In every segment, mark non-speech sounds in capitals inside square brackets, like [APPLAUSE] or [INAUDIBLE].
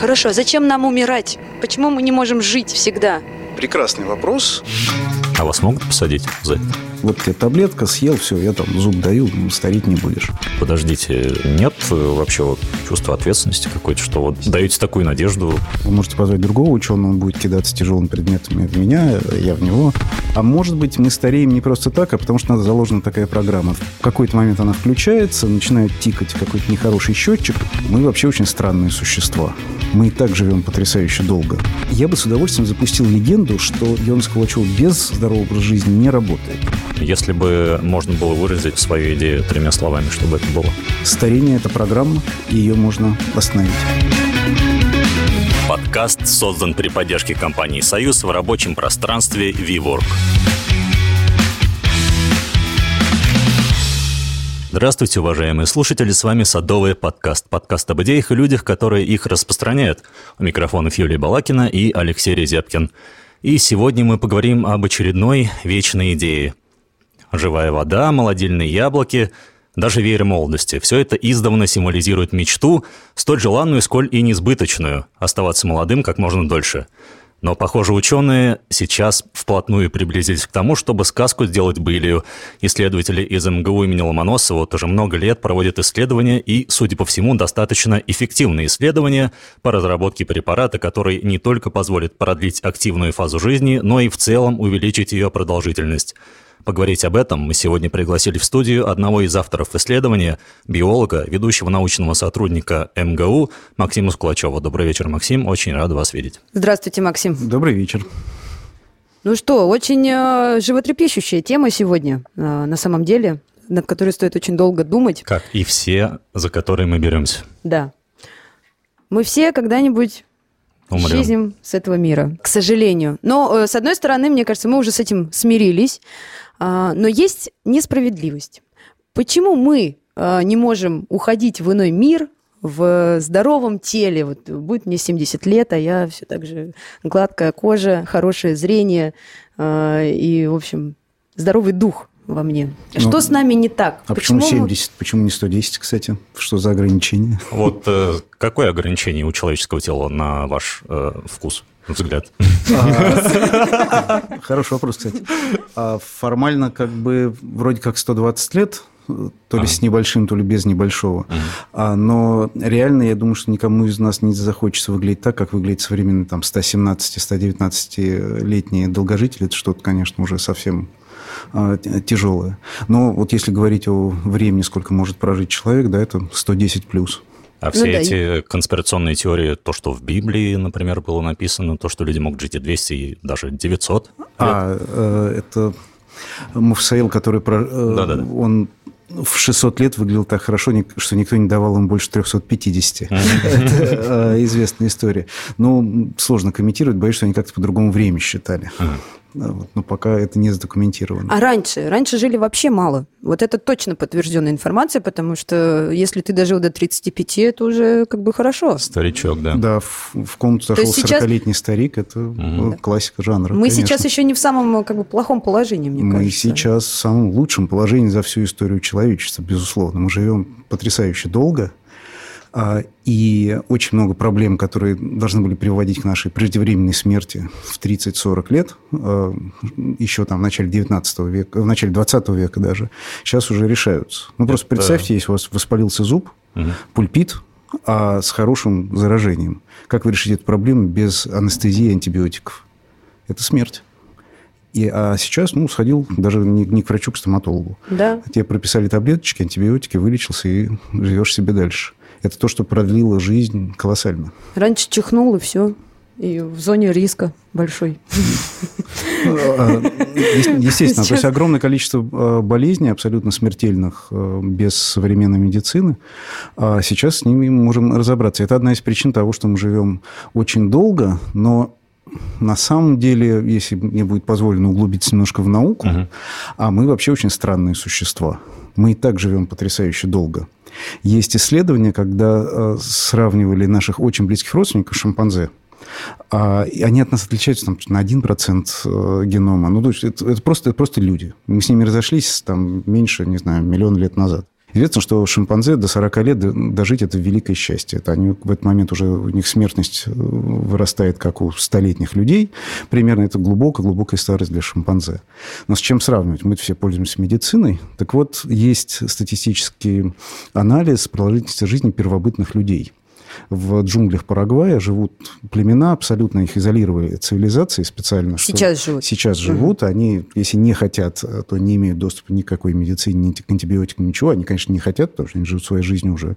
Хорошо, зачем нам умирать? Почему мы не можем жить всегда? Прекрасный вопрос. А вас могут посадить за это? Вот тебе таблетка, съел, все, я там зуб даю, стареть не будешь. Подождите, нет э, вообще вот чувства ответственности какой-то, что вот даете такую надежду? Вы можете позвать другого ученого, он будет кидаться тяжелыми предметами в меня, я в него. А может быть, мы стареем не просто так, а потому что надо заложена такая программа. В какой-то момент она включается, начинает тикать какой-то нехороший счетчик. Мы вообще очень странные существа. Мы и так живем потрясающе долго. Я бы с удовольствием запустил легенду, что Йон Сколачев без здорового образа жизни не работает. Если бы можно было выразить свою идею тремя словами, чтобы это было? Старение – это программа, и ее можно остановить. Подкаст создан при поддержке компании «Союз» в рабочем пространстве VWork. Здравствуйте, уважаемые слушатели, с вами Садовый подкаст. Подкаст об идеях и людях, которые их распространяют. У микрофонов Юлия Балакина и Алексей Резепкин. И сегодня мы поговорим об очередной вечной идее. Живая вода, молодильные яблоки, даже веер молодости. Все это издавна символизирует мечту, столь желанную, сколь и несбыточную – оставаться молодым как можно дольше – но, похоже, ученые сейчас вплотную приблизились к тому, чтобы сказку сделать былью. Исследователи из МГУ имени Ломоносова вот уже много лет проводят исследования и, судя по всему, достаточно эффективные исследования по разработке препарата, который не только позволит продлить активную фазу жизни, но и в целом увеличить ее продолжительность. Поговорить об этом мы сегодня пригласили в студию одного из авторов исследования, биолога, ведущего научного сотрудника МГУ Максима Скулачева. Добрый вечер, Максим. Очень рад вас видеть. Здравствуйте, Максим. Добрый вечер. Ну что, очень э, животрепещущая тема сегодня, э, на самом деле, над которой стоит очень долго думать. Как и все, за которые мы беремся. Да. Мы все когда-нибудь Умрем. исчезнем с этого мира, к сожалению. Но, э, с одной стороны, мне кажется, мы уже с этим смирились. А, но есть несправедливость. Почему мы а, не можем уходить в иной мир, в здоровом теле. Вот будет мне 70 лет, а я все так же гладкая кожа, хорошее зрение а, и, в общем, здоровый дух во мне. Ну, что с нами не так? А почему, почему 70? Почему не 110, кстати? Что за ограничение? Вот э, какое ограничение у человеческого тела на ваш э, вкус? Взгляд? А, хороший вопрос, кстати. А формально как бы вроде как 120 лет, то ли с небольшим, то ли без небольшого. А, но реально, я думаю, что никому из нас не захочется выглядеть так, как выглядит современный там 117-119-летний долгожитель. Это что-то, конечно, уже совсем тяжелое. Но вот если говорить о времени, сколько может прожить человек, да, это 110 плюс. А ну все ну, эти да. конспирационные теории, то, что в Библии, например, было написано, то, что люди могут жить и 200, и даже 900 лет. А, это Муфсаил, который... Про, да, да, да. Он в 600 лет выглядел так хорошо, что никто не давал им больше 350. Это э, известная история. Ну, сложно комментировать, боюсь, что они как-то по-другому время считали. Вот, но пока это не задокументировано. А раньше? Раньше жили вообще мало. Вот это точно подтвержденная информация, потому что если ты дожил до 35, это уже как бы хорошо. Старичок, да. Да, в, в комнату зашел 40-летний сейчас... старик, это угу. классика жанра. Мы конечно. сейчас еще не в самом как бы плохом положении, мне Мы кажется. Мы сейчас в самом лучшем положении за всю историю человечества, безусловно. Мы живем потрясающе долго, и очень много проблем, которые должны были приводить к нашей преждевременной смерти в 30-40 лет, а, еще там в начале 19 века, в начале 20 века даже, сейчас уже решаются. Ну, просто Это... представьте, если у вас воспалился зуб, угу. пульпит, а с хорошим заражением. Как вы решите эту проблему без анестезии и антибиотиков? Это смерть. И, а сейчас, ну, сходил даже не, не к врачу, к стоматологу. Да. Тебе прописали таблеточки, антибиотики, вылечился и живешь себе дальше это то, что продлило жизнь колоссально. Раньше чихнул, и все. И в зоне риска большой. А, [LAUGHS] естественно, то есть огромное количество а, болезней, абсолютно смертельных, а, без современной медицины. А сейчас с ними мы можем разобраться. Это одна из причин того, что мы живем очень долго, но на самом деле, если мне будет позволено углубиться немножко в науку, угу. а мы вообще очень странные существа. Мы и так живем потрясающе долго. Есть исследования, когда э, сравнивали наших очень близких родственников, шимпанзе, а, они от нас отличаются там, на 1% э, генома. Ну, то есть это, это, просто, это просто люди. Мы с ними разошлись там меньше, не знаю, миллион лет назад. Известно, что шимпанзе до 40 лет дожить – это великое счастье. Это они в этот момент уже, у них смертность э, вырастает, как у столетних людей. Примерно это глубокая-глубокая старость для шимпанзе. Но с чем сравнивать? Мы все пользуемся медициной. Так вот, есть статистический анализ продолжительности жизни первобытных людей – в джунглях Парагвая живут племена, абсолютно их изолировали цивилизации специально. Сейчас живут. Сейчас живут. Угу. Они, если не хотят, то не имеют доступа ни к какой медицине, ни к антибиотикам, ничего. Они, конечно, не хотят, потому что они живут своей жизнью уже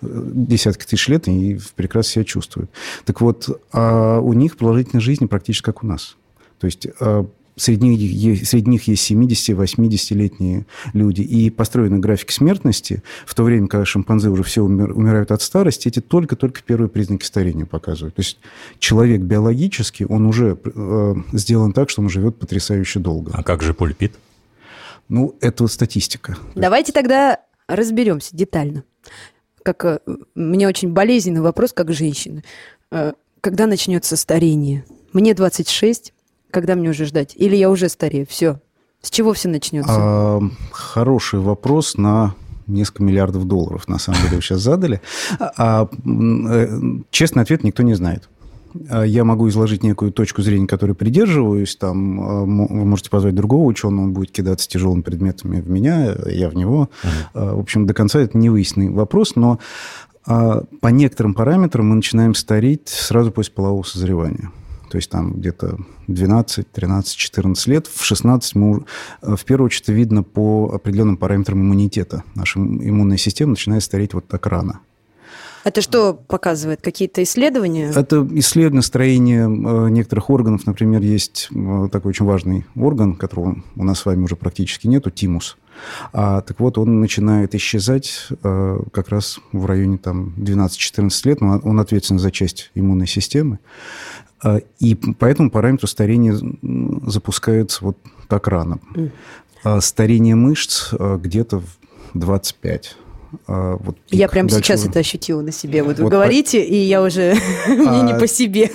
э, десятки тысяч лет и прекрасно себя чувствуют. Так вот, а у них продолжительность жизни практически как у нас. То есть а, Среди них, среди них есть 70-80-летние люди. И построены графики смертности, в то время, когда шимпанзе уже все умер, умирают от старости, эти только-только первые признаки старения показывают. То есть человек биологически, он уже э, сделан так, что он живет потрясающе долго. А как же пульпит? Ну, это вот статистика. Давайте тогда разберемся детально. Как э, мне очень болезненный вопрос, как женщина. Э, когда начнется старение? Мне 26, когда мне уже ждать? Или я уже старею? Все. С чего все начнется? А, хороший вопрос на несколько миллиардов долларов, на самом деле, вы сейчас задали. А, э, честный ответ никто не знает. А, я могу изложить некую точку зрения, которой придерживаюсь. Там а, вы можете позвать другого ученого, он будет кидаться тяжелыми предметами в меня, я в него. Uh-huh. В общем, до конца это не выясненный вопрос, но по некоторым параметрам мы начинаем стареть сразу после полового созревания то есть там где-то 12, 13, 14 лет. В 16 мы, э, в первую очередь, видно по определенным параметрам иммунитета. Наша иммунная система начинает стареть вот так рано. Это что показывает? Какие-то исследования? Это исследование строения э, некоторых органов. Например, есть э, такой очень важный орган, которого у нас с вами уже практически нету, тимус. А, так вот, он начинает исчезать как раз в районе там, 12-14 лет. Он, он ответственен за часть иммунной системы. А, и поэтому параметры старения запускаются вот так рано. Mm. Старение мышц а, где-то в 25. А, вот пик. Я прямо Дальше сейчас вы... это ощутила на себе. Вот, вот вы говорите, по... и я уже... [LAUGHS] Мне а... не по себе.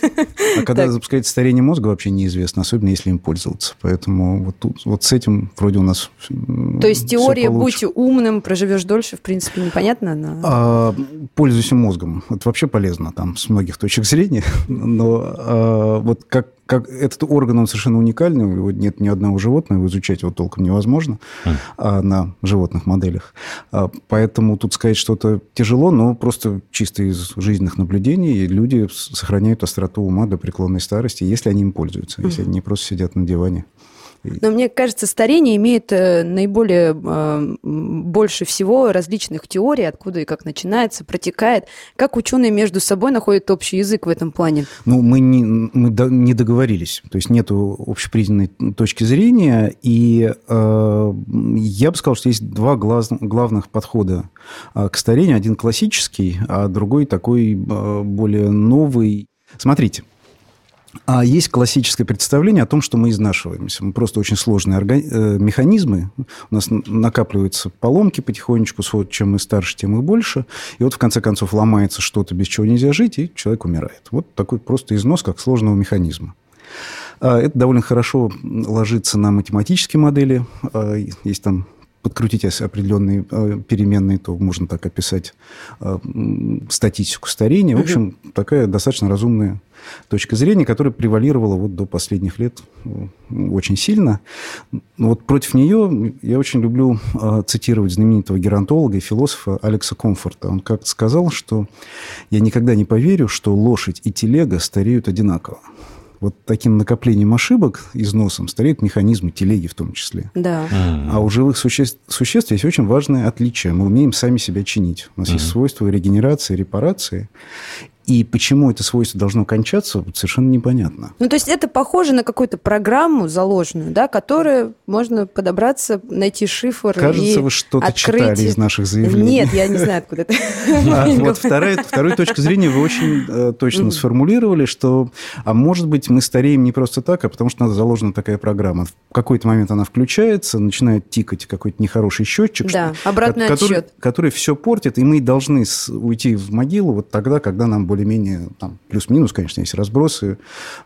А когда запускается старение мозга, вообще неизвестно, особенно если им пользоваться. Поэтому вот, тут, вот с этим вроде у нас То есть теория «будь умным, проживешь дольше», в принципе, непонятно? Она... А, пользуйся мозгом. Это вообще полезно там с многих точек зрения. [LAUGHS] Но а, вот как как этот орган, он совершенно уникальный, у него нет ни одного животного, его изучать его толком невозможно mm. а, на животных моделях. А, поэтому тут сказать что-то тяжело, но просто чисто из жизненных наблюдений люди сохраняют остроту ума до преклонной старости, если они им пользуются, mm. если они не просто сидят на диване. Но мне кажется, старение имеет э, наиболее э, больше всего различных теорий, откуда и как начинается, протекает. Как ученые между собой находят общий язык в этом плане? Ну, мы не, мы не договорились. То есть нет общепризнанной точки зрения. И э, я бы сказал, что есть два глаз, главных подхода э, к старению. Один классический, а другой такой более новый. Смотрите, а есть классическое представление о том, что мы изнашиваемся. Мы просто очень сложные органи... Э, механизмы. У нас накапливаются поломки потихонечку. Чем мы старше, тем и больше. И вот, в конце концов, ломается что-то, без чего нельзя жить, и человек умирает. Вот такой просто износ, как сложного механизма. А, это довольно хорошо ложится на математические модели. А, есть там подкрутить определенные э, переменные, то можно так описать э, статистику старения. В общем, такая достаточно разумная точка зрения, которая превалировала вот до последних лет э, очень сильно. Но вот против нее я очень люблю цитировать знаменитого геронтолога и философа Алекса Комфорта. Он как-то сказал, что «я никогда не поверю, что лошадь и телега стареют одинаково» вот таким накоплением ошибок, износом, стареют механизмы телеги в том числе. Да. А у живых существ, существ есть очень важное отличие. Мы умеем сами себя чинить. У нас mm-hmm. есть свойства регенерации, репарации. И почему это свойство должно кончаться, совершенно непонятно. Ну, то есть это похоже на какую-то программу заложенную, да, которую можно подобраться, найти шифр Кажется, и вы что-то открыть... читали из наших заявлений. Нет, я не знаю, откуда это. [LAUGHS] А, вот вторая, вторую точку зрения вы очень э, точно сформулировали, что, а может быть, мы стареем не просто так, а потому что у нас заложена такая программа. В какой-то момент она включается, начинает тикать какой-то нехороший счетчик, да, обратный отсчет. который все портит, и мы должны уйти в могилу вот тогда, когда нам больше более-менее, там, плюс-минус, конечно, есть разбросы,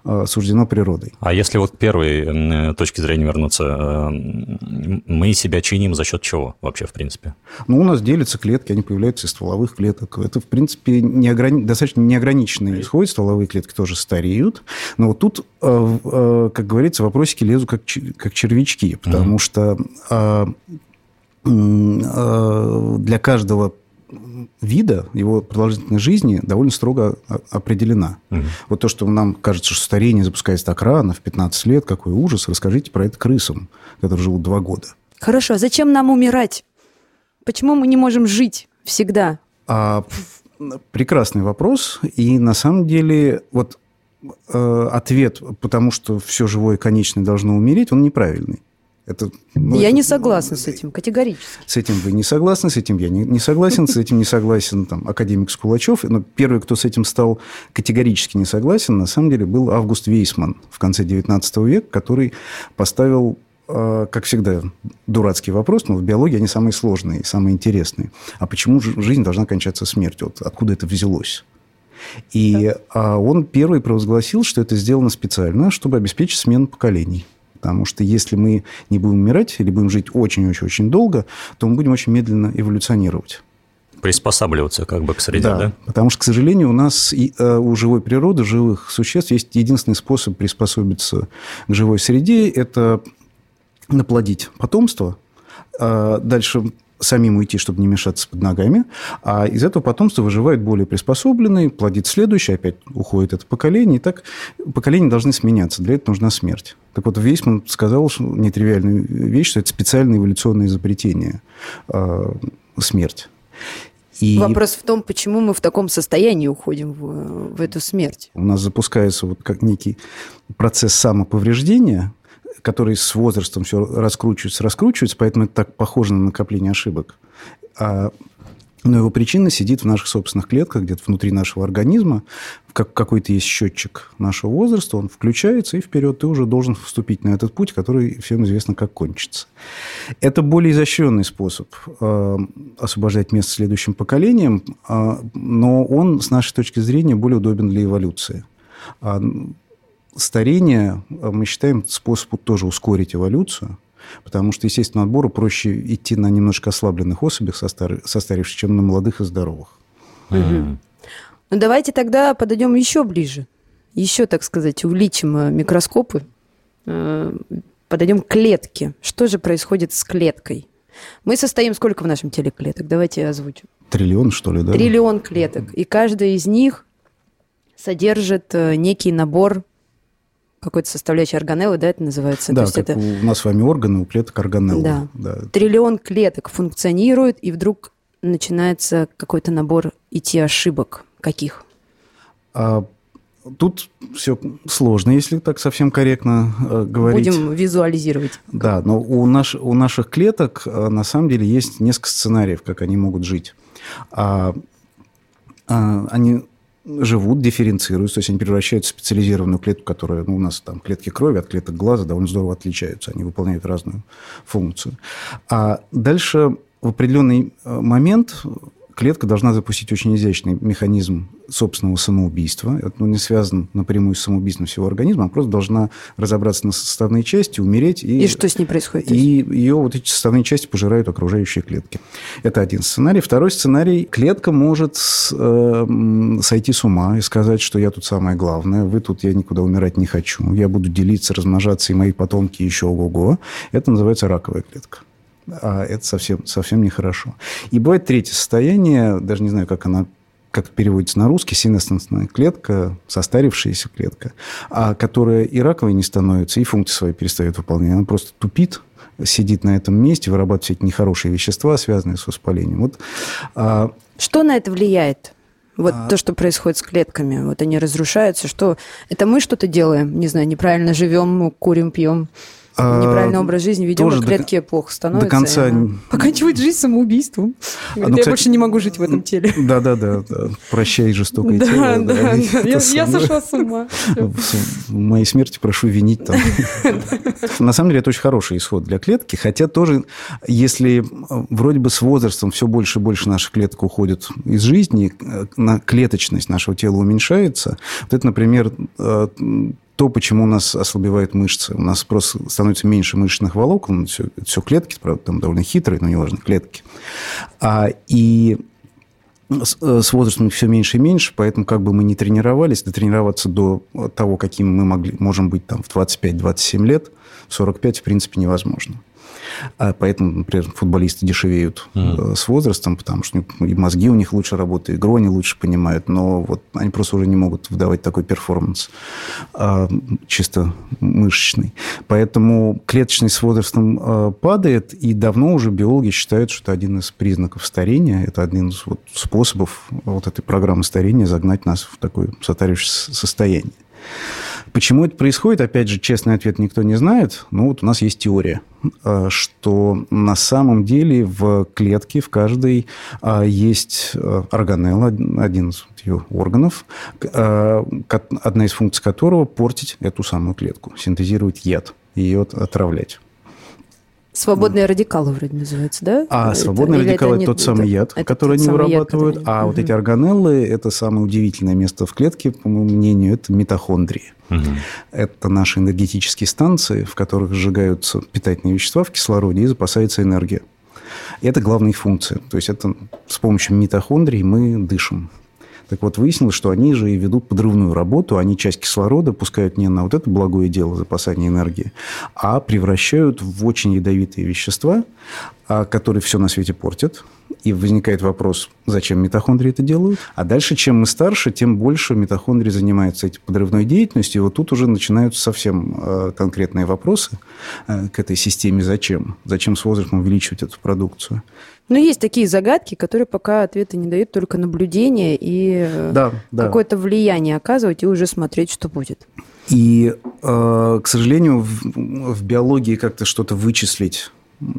э, суждено природой. А если вот первой точки зрения вернуться, мы себя чиним за счет чего вообще, в принципе? Ну, у нас делятся клетки, они появляются из стволовых клеток. Это, в принципе, неограни... достаточно неограниченный исход. Стволовые клетки тоже стареют. Но вот тут, как говорится, вопросики лезут как, как червячки, потому mm-hmm. что для каждого вида, его продолжительность жизни довольно строго определена. Угу. Вот то, что нам кажется, что старение запускается так рано, в 15 лет, какой ужас, расскажите про это крысам, которые живут два года. Хорошо, а зачем нам умирать? Почему мы не можем жить всегда? А, прекрасный вопрос. И на самом деле вот э, ответ, потому что все живое конечное должно умереть, он неправильный. Это, ну, я это, не согласна с этим, категорически. С этим вы не согласны, с этим я не, не согласен, с этим не согласен там, академик Скулачев. Но первый, кто с этим стал категорически не согласен, на самом деле был Август Вейсман в конце XIX века, который поставил а, как всегда, дурацкий вопрос, но в биологии они самые сложные, самые интересные. А почему жизнь должна кончаться смертью? Вот откуда это взялось? И да. он первый провозгласил, что это сделано специально, чтобы обеспечить смену поколений. Потому что если мы не будем умирать или будем жить очень-очень-очень долго, то мы будем очень медленно эволюционировать приспосабливаться как бы к среде, да? да? Потому что, к сожалению, у нас и, э, у живой природы, живых существ есть единственный способ приспособиться к живой среде – это наплодить потомство, а дальше самим уйти, чтобы не мешаться под ногами, а из этого потомства выживает более приспособленный, плодит следующий, опять уходит это поколение, и так поколения должны сменяться, для этого нужна смерть. Так вот, Вейсман сказал что нетривиальную вещь, что это специальное эволюционное изобретение э, смерть. И... Вопрос в том, почему мы в таком состоянии уходим в, в эту смерть. У нас запускается вот как некий процесс самоповреждения, который с возрастом все раскручивается, раскручивается, поэтому это так похоже на накопление ошибок. А, но его причина сидит в наших собственных клетках, где-то внутри нашего организма. Как какой-то есть счетчик нашего возраста, он включается, и вперед ты уже должен вступить на этот путь, который всем известно, как кончится. Это более изощренный способ э, освобождать место следующим поколениям, э, но он, с нашей точки зрения, более удобен для эволюции. Старение, э, мы считаем, способ тоже ускорить эволюцию, потому что, естественно, отбору проще идти на немножко ослабленных особях состарившихся, чем на молодых и здоровых. Угу. Ну, давайте тогда подойдем еще ближе. Еще, так сказать, увеличим э, микроскопы, э, подойдем к клетке. Что же происходит с клеткой? Мы состоим сколько в нашем теле клеток? Давайте я озвучу. Триллион, что ли, да? Триллион клеток. И каждая из них содержит некий набор какой-то составляющей органеллы, да, это называется? Да, То есть это... у нас с вами органы, у клеток органеллы. Да. да. Триллион клеток функционирует, и вдруг начинается какой-то набор идти ошибок. Каких? А, тут все сложно, если так совсем корректно э, говорить. Будем визуализировать. Да, но у, наш, у наших клеток э, на самом деле есть несколько сценариев, как они могут жить. А, а, они живут, дифференцируются, то есть они превращаются в специализированную клетку, которая ну, у нас там клетки крови от клеток глаза довольно здорово отличаются, они выполняют разную функцию. А дальше в определенный э, момент клетка должна запустить очень изящный механизм собственного самоубийства. Это ну, не связано напрямую с самоубийством всего организма, а просто должна разобраться на составные части, умереть. И, и что с ней происходит? И ее вот эти составные части пожирают окружающие клетки. Это один сценарий. Второй сценарий. Клетка может э, сойти с ума и сказать, что я тут самое главное, вы тут, я никуда умирать не хочу, я буду делиться, размножаться, и мои потомки еще ого-го. Это называется раковая клетка а это совсем, совсем нехорошо. И бывает третье состояние, даже не знаю, как она как переводится на русский, синестенсная клетка, состарившаяся клетка, а которая и раковой не становится, и функции свои перестает выполнять. Она просто тупит, сидит на этом месте, вырабатывает все эти нехорошие вещества, связанные с воспалением. Вот, а... Что на это влияет? Вот а... то, что происходит с клетками, вот они разрушаются, что это мы что-то делаем, не знаю, неправильно живем, курим, пьем. А, неправильный образ жизни ведем, тоже и клетки до, плохо становятся. До конца... Поканчивает жизнь самоубийством. А, ну, я кстати, больше не могу жить в этом теле. Да-да-да. Прощай жестокое да, тело. Да, да. Я, я сошла с ума. В моей смерти прошу винить там. [LAUGHS] На самом деле это очень хороший исход для клетки, хотя тоже, если вроде бы с возрастом все больше и больше наших клеток уходят из жизни, на клеточность нашего тела уменьшается. Вот это, например, э, то, почему у нас ослабевают мышцы. У нас просто становится меньше мышечных волокон, все, все клетки, правда, там довольно хитрые, но неважно, клетки. А, и с, э, с возрастом все меньше и меньше, поэтому как бы мы не тренировались, дотренироваться до того, каким мы могли, можем быть там в 25-27 лет, в 45, в принципе, невозможно. А поэтому, например, футболисты дешевеют mm. с возрастом, потому что и мозги у них лучше работают, игру они лучше понимают, но вот они просто уже не могут выдавать такой перформанс а, чисто мышечный. Поэтому клеточность с возрастом а, падает, и давно уже биологи считают, что это один из признаков старения, это один из вот способов вот этой программы старения загнать нас в такое сотарившееся состояние. Почему это происходит, опять же, честный ответ никто не знает. Ну, вот у нас есть теория, э, что на самом деле в клетке, в каждой э, есть э, органелла, один из ее органов, одна из функций которого портить эту самую клетку, синтезировать яд, ее отравлять. Свободные радикалы вроде называются, да? А свободные радикалы – это, тот самый яд, это который они вырабатывают. Яд, а угу. вот эти органеллы – это самое удивительное место в клетке, по моему мнению, это митохондрии. Угу. Это наши энергетические станции, в которых сжигаются питательные вещества в кислороде и запасается энергия. И это главная их функция. То есть это с помощью митохондрий мы дышим. Так вот, выяснилось, что они же и ведут подрывную работу, они часть кислорода пускают не на вот это благое дело запасания энергии, а превращают в очень ядовитые вещества, а, которые все на свете портят. И возникает вопрос, зачем митохондрии это делают? А дальше, чем мы старше, тем больше митохондрии занимаются этой подрывной деятельностью. И вот тут уже начинаются совсем а, конкретные вопросы а, к этой системе «зачем?». Зачем с возрастом увеличивать эту продукцию? Но есть такие загадки, которые пока ответы не дают, только наблюдение и э, да, да. какое-то влияние оказывать и уже смотреть, что будет. И, э, к сожалению, в, в биологии как-то что-то вычислить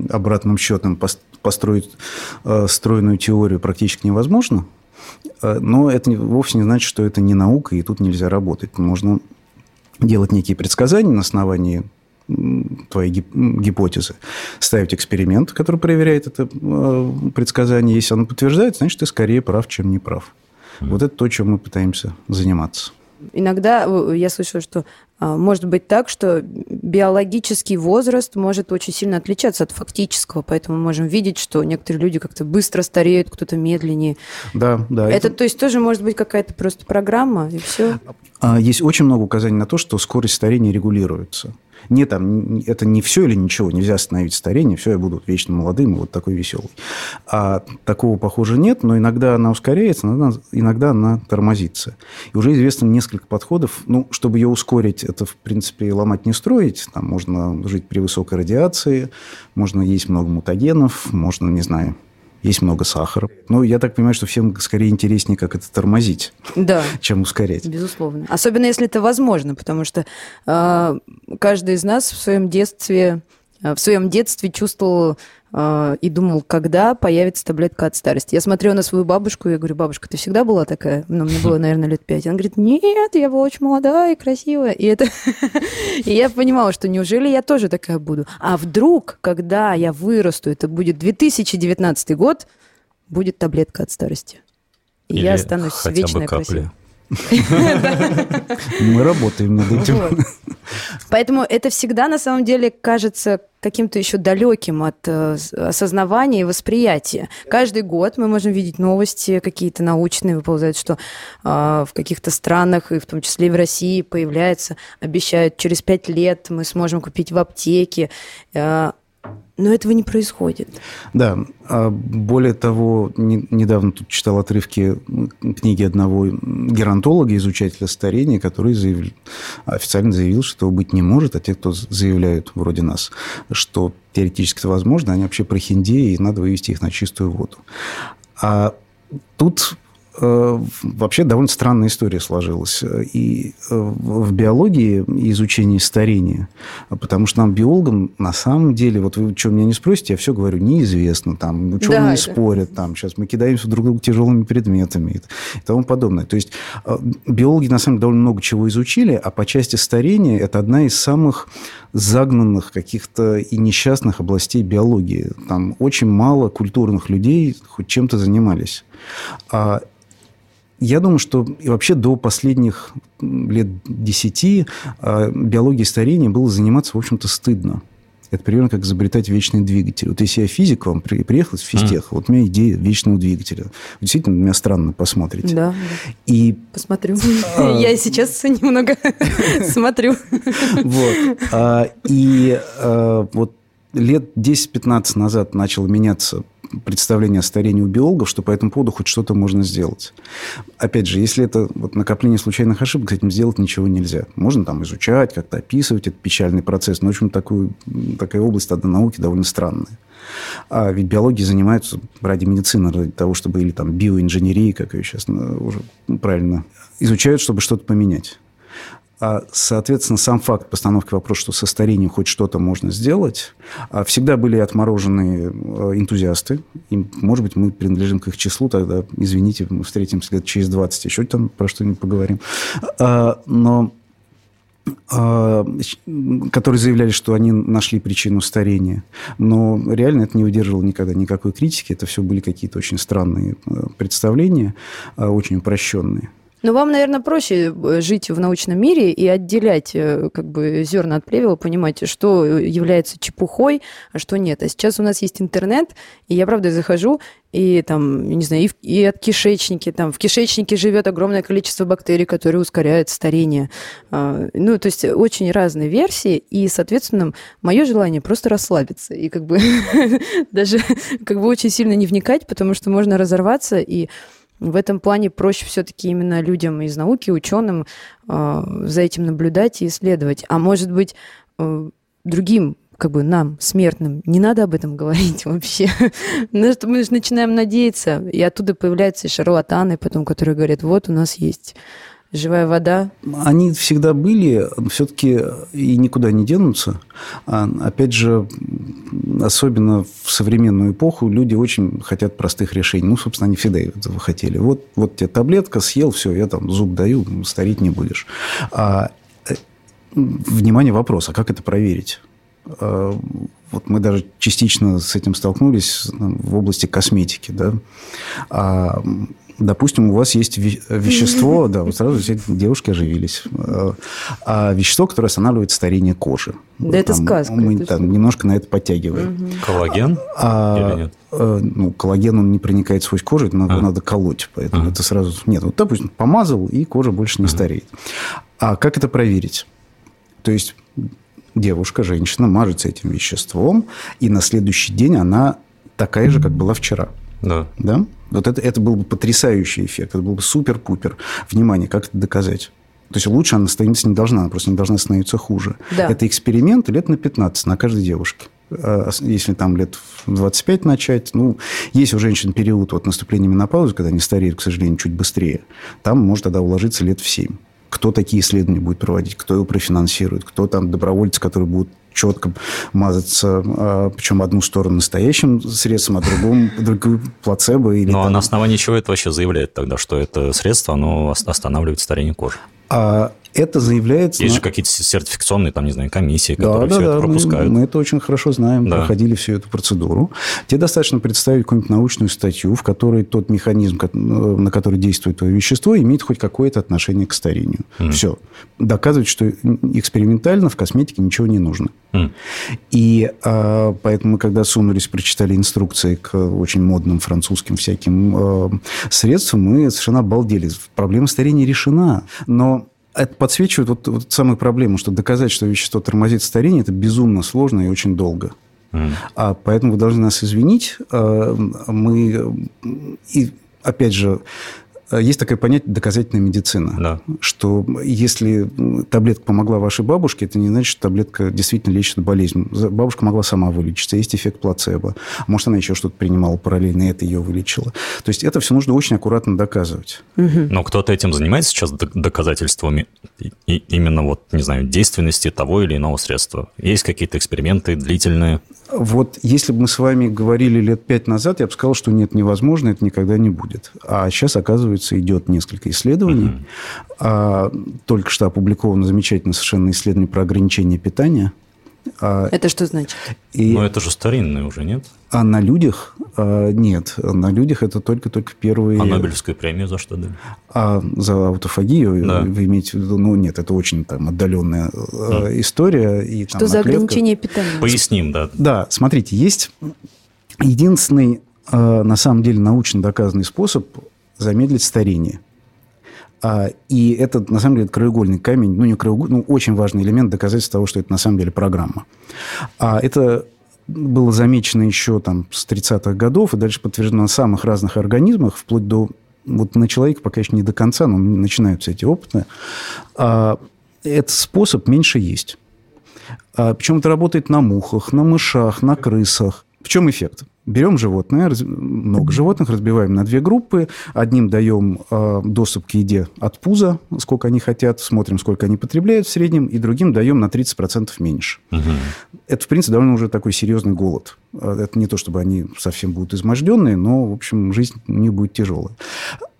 обратным счетом, построить э, стройную теорию практически невозможно. Но это вовсе не значит, что это не наука, и тут нельзя работать. Можно делать некие предсказания на основании твоей гипотезы, ставить эксперимент, который проверяет это э, предсказание. Если оно подтверждает, значит, ты скорее прав, чем не прав. Mm-hmm. Вот это то, чем мы пытаемся заниматься. Иногда э, я слышала, что а, может быть так, что биологический возраст может очень сильно отличаться от фактического, поэтому мы можем видеть, что некоторые люди как-то быстро стареют, кто-то медленнее. Да, да. Это, это... то есть тоже может быть какая-то просто программа и все. А, есть очень много указаний на то, что скорость старения регулируется не там, это не все или ничего, нельзя остановить старение, все, я буду вечно молодым и вот такой веселый. А такого, похоже, нет, но иногда она ускоряется, иногда, иногда она тормозится. И уже известно несколько подходов. Ну, чтобы ее ускорить, это, в принципе, ломать не строить. Там можно жить при высокой радиации, можно есть много мутагенов, можно, не знаю, есть много сахара. Ну, я так понимаю, что всем скорее интереснее, как это тормозить, да, [LAUGHS] чем ускорять. Безусловно. Особенно, если это возможно, потому что э, каждый из нас в своем детстве, э, в своем детстве чувствовал а, и думал, когда появится таблетка от старости. Я смотрела на свою бабушку и говорю, бабушка, ты всегда была такая? Ну, мне было, наверное, лет пять. Она говорит, нет, я была очень молодая и красивая. И, это... [LAUGHS] и я понимала, что неужели я тоже такая буду? А вдруг, когда я вырасту, это будет 2019 год, будет таблетка от старости. И Или я останусь вечно красивой. [LAUGHS] Мы работаем над этим. Поэтому это всегда на самом деле кажется каким-то еще далеким от э, осознавания и восприятия. Каждый год мы можем видеть новости какие-то научные, выползают, что э, в каких-то странах, и в том числе и в России, появляется, обещают, через пять лет мы сможем купить в аптеке э, но этого не происходит. Да. А более того, не, недавно тут читал отрывки книги одного геронтолога, изучателя старения, который заявил, официально заявил, что быть не может, а те, кто заявляют вроде нас, что теоретически это возможно, они вообще прохиндеи, и надо вывести их на чистую воду. А тут вообще довольно странная история сложилась. И э, в биологии изучение старения, потому что нам, биологам, на самом деле, вот вы что меня не спросите, я все говорю, неизвестно, там, ученые да, спорят, да. там, сейчас мы кидаемся друг друга тяжелыми предметами и тому подобное. То есть э, биологи, на самом деле, довольно много чего изучили, а по части старения это одна из самых загнанных каких-то и несчастных областей биологии. Там очень мало культурных людей хоть чем-то занимались. А я думаю, что и вообще до последних лет десяти а, биологией старения было заниматься, в общем-то, стыдно. Это примерно как изобретать вечный двигатель. Вот если я физик вам приехал из физтеха, mm. вот у меня идея вечного двигателя. Вы действительно на меня странно посмотрите. Да. И... Посмотрю. [LAUGHS] А, я сейчас немного [LAUGHS] смотрю. [LAUGHS] Вот. А, и вот лет 10-15 назад начало меняться представление о старении у биологов, что по этому поводу хоть что-то можно сделать. Опять же, если это вот накопление случайных ошибок, с этим сделать ничего нельзя. Можно там изучать, как-то описывать этот печальный процесс, но, в общем, такую, такая область одной науки довольно странная. А ведь биологией занимаются ради медицины, ради того, чтобы, или там биоинженерии, как ее сейчас э, уже правильно изучают, чтобы что-то поменять. А, соответственно, сам факт постановки вопроса, что со старением хоть что-то можно сделать, а, всегда были отмороженные э, энтузиасты. И, может быть, мы принадлежим к их числу, тогда, извините, мы встретимся лет через 20, еще там про что-нибудь поговорим. А, но которые заявляли, что они нашли причину старения. Но реально это не выдерживало никогда никакой критики. Это все были какие-то очень странные э, представления, очень упрощенные. Но вам, наверное, проще э, жить в научном мире и отделять э, как бы зерна от плевела, понимать, что является чепухой, а что нет. А сейчас у нас есть интернет, и я, правда, захожу, и там, не знаю, и, в, и от кишечники, там в кишечнике живет огромное количество бактерий, которые ускоряют старение. А, ну, то есть очень разные версии, и, соответственно, мое желание просто расслабиться и как бы [LAUGHS] даже как бы очень сильно не вникать, потому что можно разорваться и в этом плане проще все-таки именно людям из науки, ученым э, за этим наблюдать и исследовать. А может быть, э, другим как бы нам, смертным, не надо об этом говорить [LAUGHS] вообще. Мы же начинаем надеяться, и оттуда появляются шарлатаны потом, которые говорят, вот у нас есть живая вода? Они всегда были, все-таки и никуда не денутся. А, опять же, особенно в современную эпоху люди очень хотят простых решений. Ну, собственно, они всегда этого хотели. Вот, вот тебе таблетка, съел, все, я там зуб даю, старить не будешь. А, э, внимание, вопрос, а как это проверить? А, вот мы даже частично с этим столкнулись в области косметики. Да? А, допустим, у вас есть вещество, да, вот сразу все девушки оживились, э, а вещество, которое останавливает старение кожи. Да это сказка. Мы там немножко на это подтягиваем. Угу. Коллаген а, или нет? А, ну, коллаген, он не проникает сквозь кожу, это надо, а. надо колоть, поэтому а. это сразу... Нет, вот, допустим, помазал, и кожа больше не а. стареет. А как это проверить? То есть девушка, женщина мажется этим веществом, и на следующий день она такая же, как была вчера. Да. Да? Вот это, это был бы потрясающий эффект, это был бы супер-пупер. Внимание, как это доказать? То есть лучше она становиться не должна, она просто не должна становиться хуже. Да. Это эксперимент лет на 15 на каждой девушке. А, если там лет 25 начать, ну, есть у женщин период вот наступления менопаузы, когда они стареют, к сожалению, чуть быстрее, там может тогда уложиться лет в 7 кто такие исследования будет проводить, кто его профинансирует, кто там добровольцы, которые будут четко мазаться, а, причем одну сторону настоящим средством, а другую, другую плацебо. Или ну, там... на основании чего это вообще заявляет тогда, что это средство, оно останавливает старение кожи? А это заявляется... Есть на... же какие-то сертификационные, там, не знаю, комиссии, которые да, все да, это пропускают. Мы, мы это очень хорошо знаем, да. проходили всю эту процедуру. Тебе достаточно представить какую-нибудь научную статью, в которой тот механизм, на который действует твое вещество, имеет хоть какое-то отношение к старению. Mm. Все. Доказывать, что экспериментально в косметике ничего не нужно. Mm. И а, поэтому, когда сунулись, прочитали инструкции к очень модным французским всяким а, средствам, мы совершенно обалдели. Проблема старения решена. Но это подсвечивает вот, вот самую проблему, что доказать, что вещество тормозит старение, это безумно сложно и очень долго. Mm. А поэтому вы должны нас извинить. А, мы и опять же Э, есть такое понятие доказательная медицина. Да. Что если таблетка помогла вашей бабушке, это не значит, что таблетка действительно лечит болезнь. Бабушка могла сама вылечиться. Есть эффект плацебо. Может, она еще что-то принимала параллельно, и это ее вылечило. То есть это все нужно очень аккуратно доказывать. Но кто-то этим занимается сейчас доказательствами и именно вот, не знаю, действенности того или иного средства. Есть какие-то эксперименты длительные? Вот если бы мы с вами говорили лет пять назад, я бы сказал, что нет, невозможно, это никогда не будет. А сейчас, оказывается, идет несколько исследований. Uh-huh. А, только что опубликовано замечательное совершенно исследование про ограничение питания. А, это что значит? И, Но это же старинное уже, нет? А на людях а, нет. На людях это только-только первые... А Нобелевскую премию за что дали? А за аутофагию да. вы имеете в виду? Ну, нет, это очень там отдаленная mm. история. И, что там, за наклетка. ограничение питания? Поясним, да. Да, смотрите, есть единственный, на самом деле, научно доказанный способ замедлить старение – а, и это, на самом деле, краеугольный камень, ну, не краеугольный, ну, очень важный элемент доказательства того, что это на самом деле программа. А это было замечено еще там с 30-х годов и дальше подтверждено на самых разных организмах, вплоть до вот на человека пока еще не до конца, но начинаются эти опыты. А, этот способ меньше есть. А, причем это работает на мухах, на мышах, на крысах. В чем эффект? Берем животное, много животных, разбиваем на две группы. Одним даем э, доступ к еде от пуза, сколько они хотят, смотрим, сколько они потребляют в среднем, и другим даем на 30% меньше. Угу. Это, в принципе, довольно уже такой серьезный голод. А, это не то, чтобы они совсем будут изможденные, но, в общем, жизнь у них будет тяжелая.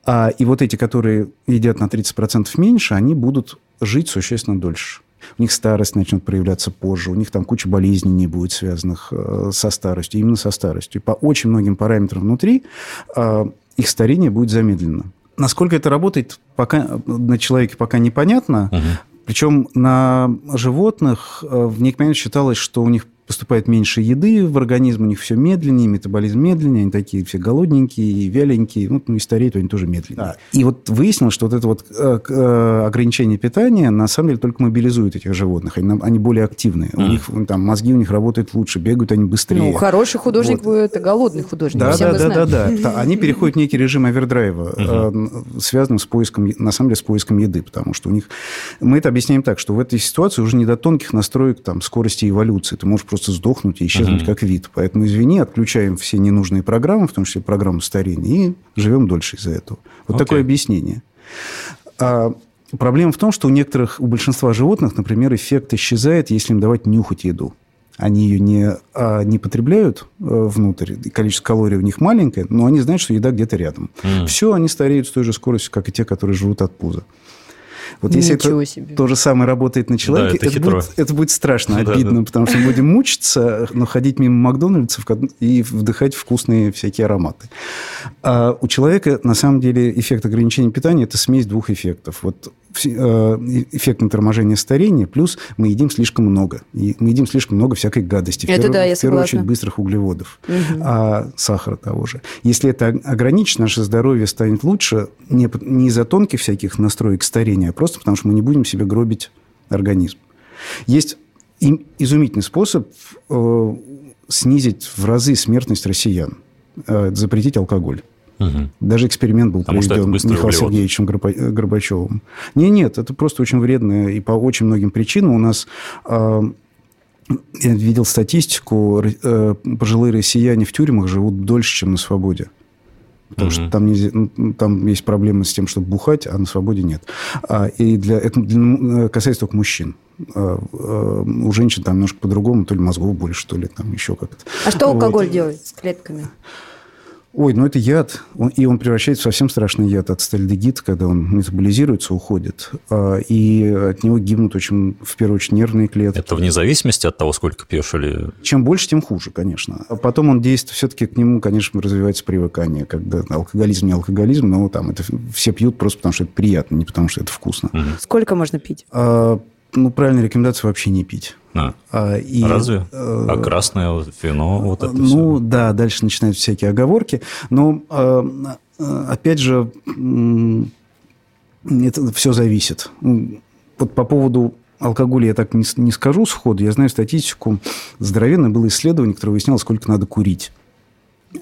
А, и вот эти, которые едят на 30% меньше, они будут жить существенно дольше у них старость начнет проявляться позже, у них там куча болезней не будет связанных э, со старостью, именно со старостью. И по очень многим параметрам внутри э, их старение будет замедлено. Насколько это работает пока, на человеке пока непонятно. Угу. Причем на животных э, в некий момент считалось, что у них поступает меньше еды в организм, у них все медленнее, метаболизм медленнее, они такие все голодненькие и вяленькие, ну, ну и стареют они тоже медленнее. Да. И вот выяснилось, что вот это вот э, э, ограничение питания на самом деле только мобилизует этих животных, они, они более активные, mm. у них там мозги у них работают лучше, бегают они быстрее. Ну, хороший художник вот. это голодный художник, да, да, да, да, да, да. Они переходят в некий режим овердрайва, mm-hmm. связанный с поиском, на самом деле, с поиском еды, потому что у них... Мы это объясняем так, что в этой ситуации уже не до тонких настроек там, скорости эволюции. Ты можешь просто сдохнуть и исчезнуть uh-huh. как вид. Поэтому, извини, отключаем все ненужные программы, в том числе программу старения, и живем дольше из-за этого. Вот okay. такое объяснение. А, проблема в том, что у некоторых, у большинства животных, например, эффект исчезает, если им давать нюхать еду. Они ее не, а, не потребляют э, внутрь, количество калорий у них маленькое, но они знают, что еда где-то рядом. Mm. Все, они стареют с той же скоростью, как и те, которые живут от пуза. Вот если это себе. то же самое работает на человеке, да, это, это, будет, это будет страшно, [LAUGHS] обидно, да, да. потому что мы будем мучиться, но ходить мимо Макдональдсов и вдыхать вкусные всякие ароматы. А у человека, на самом деле, эффект ограничения питания – это смесь двух эффектов. Вот Э, эффектное торможение старения, плюс мы едим слишком много. И мы едим слишком много всякой гадости. Это в первую, да, я в первую очередь быстрых углеводов, угу. а сахара того же. Если это ограничить, наше здоровье станет лучше не, не из-за тонких всяких настроек старения, а просто потому, что мы не будем себе гробить организм. Есть изумительный способ э, снизить в разы смертность россиян. Э, запретить алкоголь. Угу. Даже эксперимент был Потому проведен Михаилом Сергеевичем Горбачевым. Не, нет, это просто очень вредно. И по очень многим причинам у нас... Э, я видел статистику, э, пожилые россияне в тюрьмах живут дольше, чем на свободе. Потому угу. что там, нельзя, ну, там есть проблемы с тем, чтобы бухать, а на свободе нет. А, и для, это для, касается только мужчин. А, а, у женщин там немножко по-другому, то ли мозгов больше, что ли, там еще как-то. А что алкоголь вот. делает с клетками? Ой, ну это яд, он, и он превращается в совсем страшный яд от стальдегид, когда он метаболизируется, уходит, а, и от него гибнут очень, в первую очередь, нервные клетки. Это вне зависимости от того, сколько пьешь или... Чем больше, тем хуже, конечно. А потом он действует, все-таки к нему, конечно, развивается привыкание, когда алкоголизм не алкоголизм, но там это все пьют просто потому, что это приятно, не потому, что это вкусно. Угу. Сколько можно пить? А, ну, правильная рекомендация вообще не пить. А, а, и, Разве? Э, а красное вино, вот это Ну, все. да, дальше начинают всякие оговорки. Но, э, опять же, это все зависит. Вот по поводу алкоголя я так не, не скажу сходу. Я знаю статистику. Здоровенное было исследование, которое выясняло, сколько надо курить.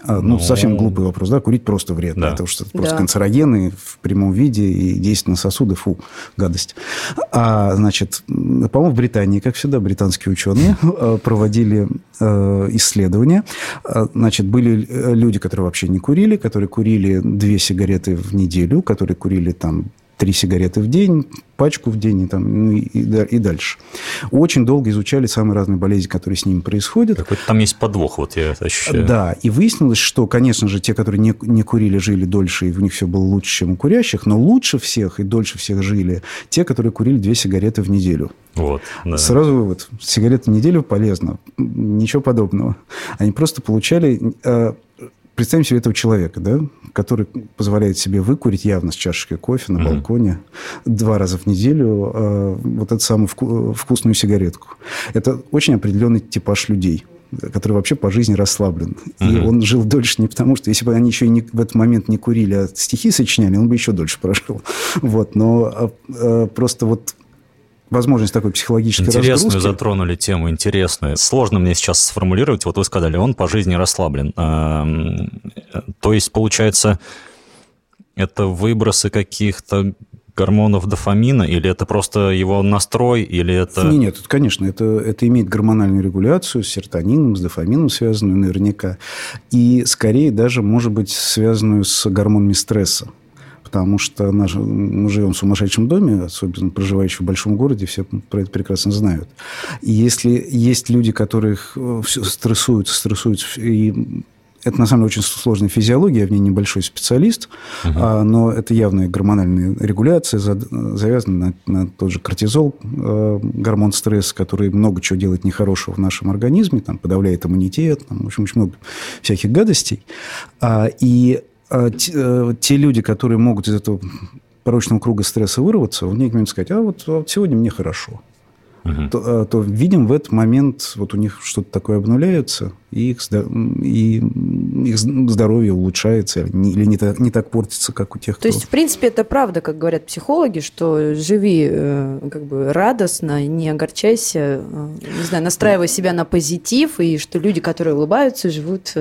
А, ну, ну, совсем глупый вопрос, да, курить просто вредно, да. потому что это просто да. канцерогены в прямом виде и действие на сосуды, фу, гадость. А, значит, по-моему, в Британии, как всегда, британские ученые [LAUGHS] э, проводили э, исследования. А, значит, были люди, которые вообще не курили, которые курили две сигареты в неделю, которые курили там три сигареты в день, пачку в день и, там, ну, и, и дальше. Очень долго изучали самые разные болезни, которые с ними происходят. Какой-то там есть подвох, вот я это ощущаю. Да, и выяснилось, что, конечно же, те, которые не, не курили, жили дольше, и у них все было лучше, чем у курящих, но лучше всех и дольше всех жили те, которые курили две сигареты в неделю. Вот, да. Сразу вывод. Сигареты в неделю полезно. Ничего подобного. Они просто получали э, Представим себе этого человека, да, который позволяет себе выкурить явно с чашечкой кофе на mm-hmm. балконе два раза в неделю э, вот эту самую вку- вкусную сигаретку. Это очень определенный типаж людей который вообще по жизни расслаблен. Mm-hmm. И он жил дольше не потому, что если бы они еще и не, в этот момент не курили, а стихи сочиняли, он бы еще дольше прожил. Вот. Но а, а, просто вот возможность такой психологической Интересную разгрузки. затронули тему, интересную. Сложно мне сейчас сформулировать. Вот вы сказали, он по жизни расслаблен. То есть, получается, это выбросы каких-то гормонов дофамина, или это просто его настрой, или это... Нет, нет, конечно, это, это имеет гормональную регуляцию с серотонином, с дофамином связанную наверняка, и скорее даже, может быть, связанную с гормонами стресса потому что наш, мы живем в сумасшедшем доме, особенно проживающие в большом городе, все про это прекрасно знают. И если есть люди, которых э, стрессуют, стрессуют, и это, на самом деле, очень сложная физиология, я в ней небольшой специалист, угу. а, но это явная гормональная регуляция, завязана на, на тот же кортизол, э, гормон стресса, который много чего делает нехорошего в нашем организме, там, подавляет иммунитет, там, в общем, очень много всяких гадостей. А, и те люди, которые могут из этого порочного круга стресса вырваться, у них могут сказать, а вот, а вот сегодня мне хорошо. Угу. То, а, то, видим, в этот момент вот у них что-то такое обнуляется, и их, и их здоровье улучшается или не так, не так портится, как у тех, То кто... есть, в принципе, это правда, как говорят психологи, что живи э, как бы радостно, не огорчайся, не знаю, настраивай себя на позитив, и что люди, которые улыбаются, живут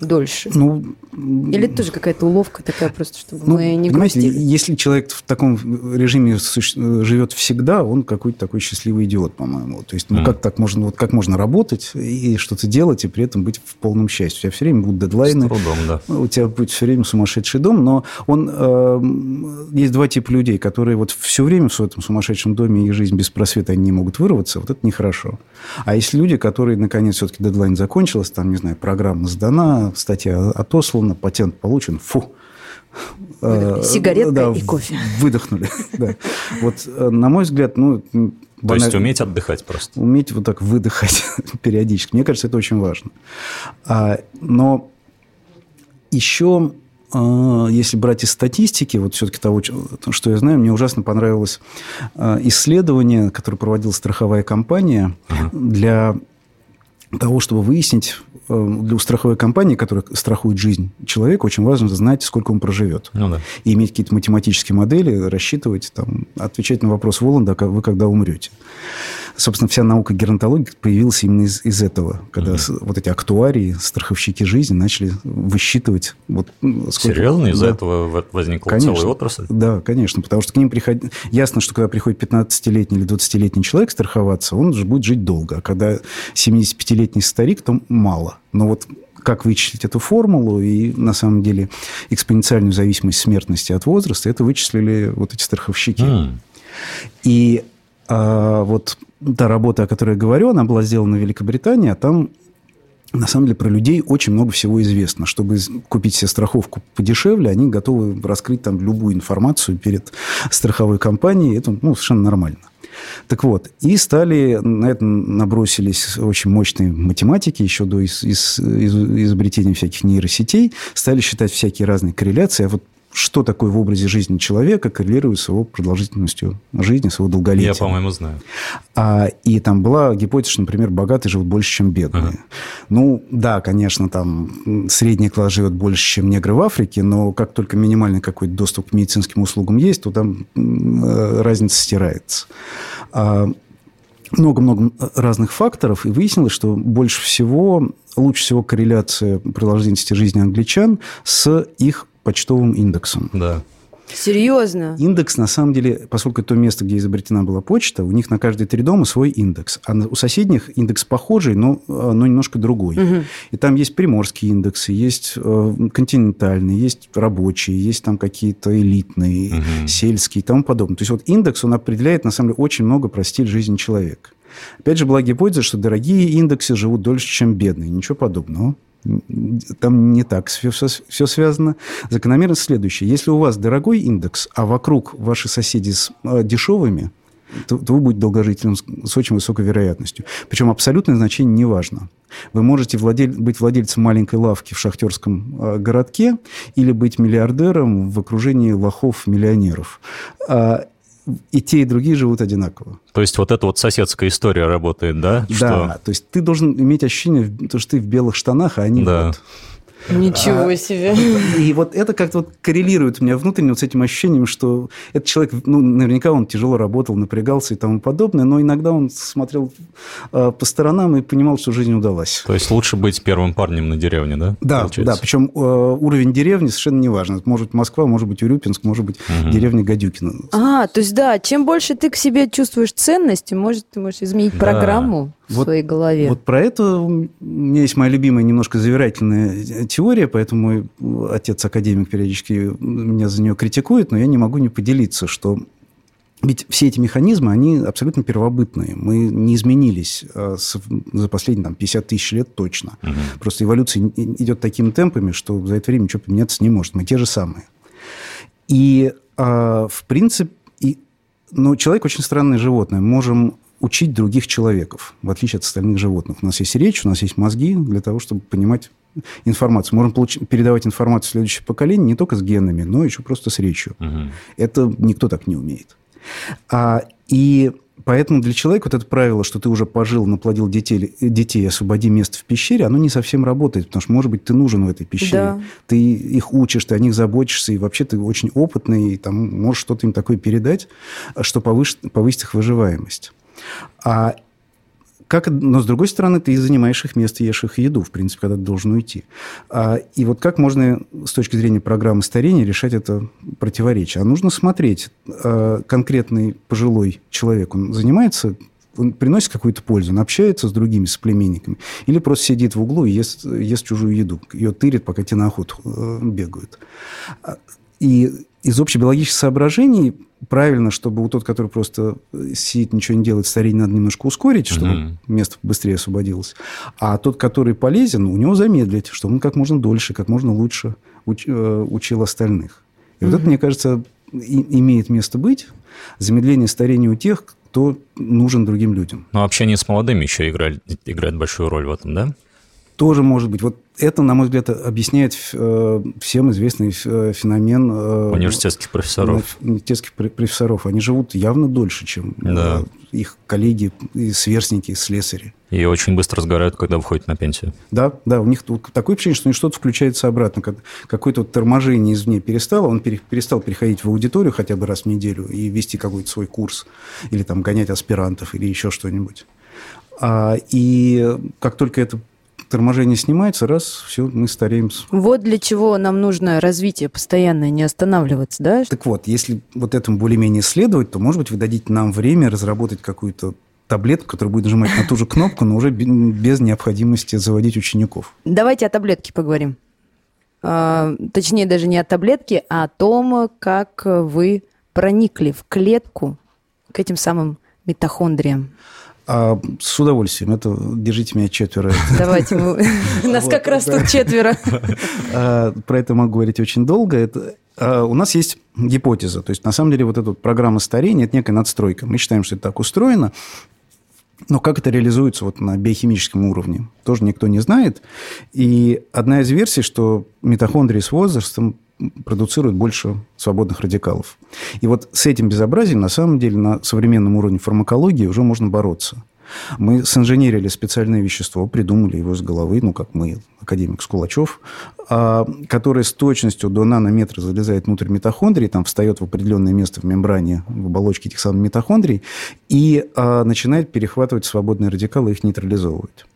дольше? Ну, Или это тоже какая-то уловка такая просто, чтобы ну, мы не грустили? Если человек в таком режиме живет всегда, он какой-то такой счастливый идиот, по-моему. То есть, ну, mm. как так можно, вот как можно работать и что-то делать, и при этом быть в полном счастье? У тебя все время будут дедлайны. С трудом, да. У тебя будет все время сумасшедший дом, но он... Э, есть два типа людей, которые вот все время в этом сумасшедшем доме, их жизнь без просвета, они не могут вырваться, вот это нехорошо. А есть люди, которые, наконец, все-таки дедлайн закончилась, там, не знаю, программа сдана, статья отослана, патент получен, фу. Э, Сигаретка да, и кофе. Выдохнули. [LAUGHS] да. Вот, э, на мой взгляд, ну... То есть уметь отдыхать просто. Уметь вот так выдыхать [LAUGHS] периодически. Мне кажется, это очень важно. А, но еще а, если брать из статистики, вот все-таки того, что я знаю, мне ужасно понравилось а, исследование, которое проводила страховая компания uh-huh. для того, чтобы выяснить, э, для страховой компании, которая страхует жизнь человека, очень важно знать, сколько он проживет. Ну, да. И иметь какие-то математические модели, рассчитывать, там, отвечать на вопрос Воланда, вы когда умрете. Собственно, вся наука геронтологии появилась именно из, из этого, когда угу. вот эти актуарии, страховщики жизни начали высчитывать. Вот, сколько... Серьезно? Из-за да. этого возникла конечно, целая отрасль? Да, конечно, потому что к ним приходит... Ясно, что когда приходит 15-летний или 20-летний человек страховаться, он же будет жить долго. А когда 75-летний старик, то мало. Но вот как вычислить эту формулу и, на самом деле, экспоненциальную зависимость смертности от возраста, это вычислили вот эти страховщики. Mm. И а, вот та работа, о которой я говорю, она была сделана в Великобритании, а там на самом деле про людей очень много всего известно. Чтобы купить себе страховку подешевле, они готовы раскрыть там любую информацию перед страховой компанией. Это ну, совершенно нормально. Так вот, и стали, на это набросились очень мощные математики еще до из, из, из, изобретения всяких нейросетей, стали считать всякие разные корреляции. А вот что такое в образе жизни человека коррелирует с его продолжительностью жизни, с его долголетием. Я, по-моему, знаю. А, и там была гипотеза, что, например, богатые живут больше, чем бедные. Ага. Ну, да, конечно, там средний класс живет больше, чем негры в Африке, но как только минимальный какой-то доступ к медицинским услугам есть, то там э, разница стирается. А, много-много разных факторов, и выяснилось, что больше всего, лучше всего корреляция продолжительности жизни англичан с их почтовым индексом. Да. Серьезно? Индекс, на самом деле, поскольку это то место, где изобретена была почта, у них на каждые три дома свой индекс. А у соседних индекс похожий, но, а, но немножко другой. Угу. И там есть приморские индексы, есть э, континентальные, есть рабочие, есть там какие-то элитные, угу. сельские и тому подобное. То есть вот индекс, он определяет, на самом деле, очень много про стиль жизни человека. Опять же, была гипотеза, что дорогие индексы живут дольше, чем бедные. Ничего подобного. Там не так все, все, все связано. Закономерность следующая. Если у вас дорогой индекс, а вокруг ваши соседи с э, дешевыми, то, то вы будете долгожителем с, с очень высокой вероятностью. Причем абсолютное значение не важно. Вы можете владель, быть владельцем маленькой лавки в шахтерском э, городке или быть миллиардером в окружении лохов-миллионеров. А, и те, и другие живут одинаково. То есть вот эта вот соседская история работает, да? Да, что... то есть ты должен иметь ощущение, что ты в белых штанах, а они да. вот Ничего а, себе. И вот это как-то вот коррелирует у меня внутренне вот с этим ощущением, что этот человек, ну, наверняка он тяжело работал, напрягался и тому подобное, но иногда он смотрел э, по сторонам и понимал, что жизнь удалась. То есть лучше быть первым парнем на деревне, да? Да, получается? да. Причем э, уровень деревни совершенно не важен. Это может быть Москва, может быть Урюпинск, может быть угу. деревня Гадюкина. А, то есть да, чем больше ты к себе чувствуешь ценности, может, ты можешь изменить да. программу в вот, своей голове. Вот про это у меня есть моя любимая немножко завирательная теория, поэтому мой отец-академик периодически меня за нее критикует, но я не могу не поделиться, что ведь все эти механизмы, они абсолютно первобытные. Мы не изменились а, за последние там, 50 тысяч лет точно. Угу. Просто эволюция идет такими темпами, что за это время ничего поменяться не может. Мы те же самые. И, а, в принципе, и, но человек очень странное животное. Мы можем учить других человеков, в отличие от остальных животных. У нас есть речь, у нас есть мозги для того, чтобы понимать информацию. Можем получ... передавать информацию в следующее поколение не только с генами, но еще просто с речью. Угу. Это никто так не умеет. А, и поэтому для человека вот это правило, что ты уже пожил, наплодил детей, детей, освободи место в пещере, оно не совсем работает, потому что, может быть, ты нужен в этой пещере. Да. Ты их учишь, ты о них заботишься, и вообще ты очень опытный, и там можешь что-то им такое передать, что повысит, повысит их выживаемость. А как, но, с другой стороны, ты занимаешь их место, ешь их еду, в принципе, когда ты должен уйти. А, и вот как можно с точки зрения программы старения решать это противоречие? А нужно смотреть, а, конкретный пожилой человек, он занимается он приносит какую-то пользу, он общается с другими соплеменниками, или просто сидит в углу и ест, ест чужую еду, ее тырит, пока те на охоту э, бегают. А, и из общебиологических соображений правильно, чтобы у тот, который просто сидит, ничего не делает, старение надо немножко ускорить, чтобы mm-hmm. место быстрее освободилось. А тот, который полезен, у него замедлить, чтобы он как можно дольше, как можно лучше уч, э, учил остальных. И mm-hmm. вот это, мне кажется, и, имеет место быть. Замедление старения у тех, кто нужен другим людям. Но общение с молодыми еще играет, играет большую роль в этом, да? Тоже может быть. Вот это, на мой взгляд, объясняет э, всем известный э, феномен... Э, университетских профессоров. Университетских профессоров. Они живут явно дольше, чем да. их коллеги и сверстники, слесари. И очень быстро сгорают, когда выходят на пенсию. Да, да, у них такое впечатление, что у них что-то включается обратно. Какое-то вот торможение извне перестало, он перестал переходить в аудиторию хотя бы раз в неделю и вести какой-то свой курс, или там гонять аспирантов, или еще что-нибудь. А, и как только это торможение снимается, раз, все, мы стареем. Вот для чего нам нужно развитие постоянное, не останавливаться, да? Так вот, если вот этому более-менее следовать, то, может быть, вы дадите нам время разработать какую-то таблетку, которая будет нажимать на ту же кнопку, но уже без необходимости заводить учеников. Давайте о таблетке поговорим. А, точнее, даже не о таблетке, а о том, как вы проникли в клетку к этим самым митохондриям. А, с удовольствием. Это держите меня четверо. Давайте, [LAUGHS] нас как раз тут четверо. А, про это могу говорить очень долго. Это а, у нас есть гипотеза. То есть, на самом деле, вот эта программа старения – это некая надстройка. Мы считаем, что это так устроено. Но как это реализуется вот на биохимическом уровне, тоже никто не знает. И одна из версий, что митохондрии с возрастом продуцируют больше свободных радикалов. И вот с этим безобразием, на самом деле, на современном уровне фармакологии уже можно бороться. Мы синженерили специальное вещество, придумали его с головы, ну, как мы, академик Скулачев, а, которое с точностью до нанометра залезает внутрь митохондрий, там встает в определенное место в мембране, в оболочке этих самых митохондрий, и а, начинает перехватывать свободные радикалы их нейтрализовывать.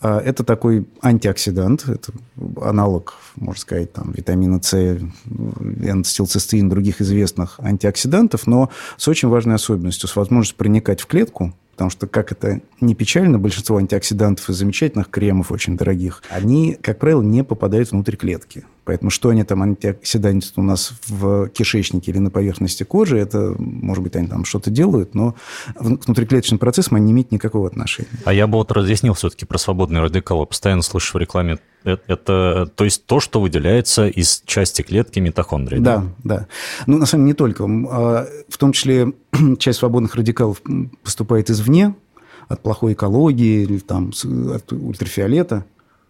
А, это такой антиоксидант, это аналог, можно сказать, там, витамина С, энцистилцистеин, других известных антиоксидантов, но с очень важной особенностью, с возможностью проникать в клетку, Потому что, как это не печально, большинство антиоксидантов и замечательных кремов очень дорогих, они, как правило, не попадают внутрь клетки. Поэтому что они там, антиоксиданты у нас в кишечнике или на поверхности кожи, это, может быть, они там что-то делают, но к внутриклеточным процессам они не имеют никакого отношения. А я бы вот разъяснил все-таки про свободные радикалы. Постоянно слышу в рекламе это, это то есть то, что выделяется из части клетки митохондрии. Да, да. да. Ну, на самом деле, не только. А, в том числе [CLEARS THROAT] часть свободных радикалов поступает извне, от плохой экологии, или там, от ультрафиолета.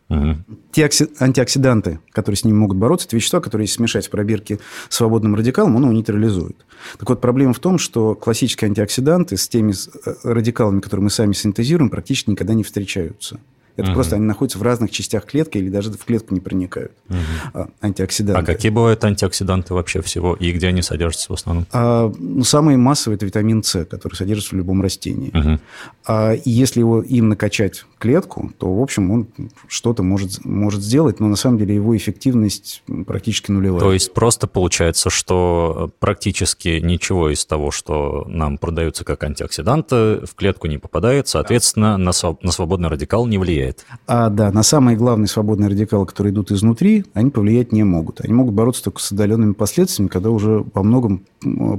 Угу. Те антиоксиданты, которые с ними могут бороться, это вещества, которые, если смешать в пробирке свободным радикалом, он его нейтрализует. Так вот, проблема в том, что классические антиоксиданты с теми э, радикалами, которые мы сами синтезируем, практически никогда не встречаются. Это угу. просто они находятся в разных частях клетки или даже в клетку не проникают. Угу. Антиоксиданты. А какие бывают антиоксиданты вообще всего и где они содержатся в основном? А, ну, самые массовые это витамин С, который содержится в любом растении. Угу. А, и если его им накачать клетку, то, в общем, он что-то может, может сделать, но на самом деле его эффективность практически нулевая. То есть просто получается, что практически ничего из того, что нам продается как антиоксиданты, в клетку не попадает, соответственно, на, на свободный радикал не влияет влияет. А, да, на самые главные свободные радикалы, которые идут изнутри, они повлиять не могут. Они могут бороться только с отдаленными последствиями, когда уже во многом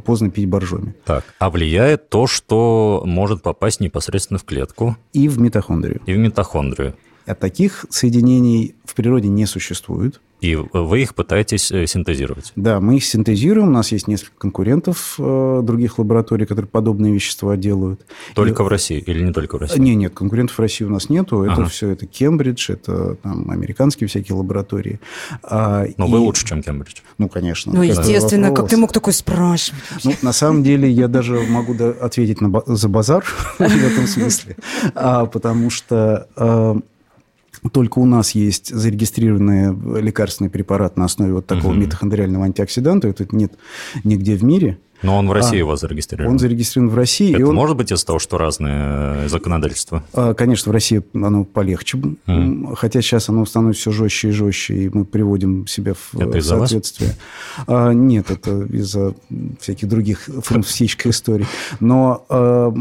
поздно пить боржоми. Так, а влияет то, что может попасть непосредственно в клетку? И в митохондрию. И в митохондрию. А таких соединений в природе не существует. И вы их пытаетесь э, синтезировать? Да, мы их синтезируем. У нас есть несколько конкурентов э, других лабораторий, которые подобные вещества делают. Только и... в России или не только в России? Нет, нет, конкурентов в России у нас нету. Это ага. все, это Кембридж, это там, американские всякие лаборатории. А, Но и... вы лучше, чем Кембридж. Ну, конечно. Ну, естественно, как ты мог такой спрашивать? Ну, на самом деле, я даже могу ответить на, за базар [LAUGHS] в этом смысле, а, потому что а, только у нас есть зарегистрированный лекарственный препарат на основе вот такого угу. митохондриального антиоксиданта. Это нет нигде в мире. Но он в России а, вас зарегистрирован? Он зарегистрирован в России. Это и он... может быть из-за того, что разные э, законодательства? А, конечно, в России оно полегче. Mm. Хотя сейчас оно становится все жестче и жестче, и мы приводим себя в это соответствие. А, нет, это из-за всяких других фармацевтических историй. Но а,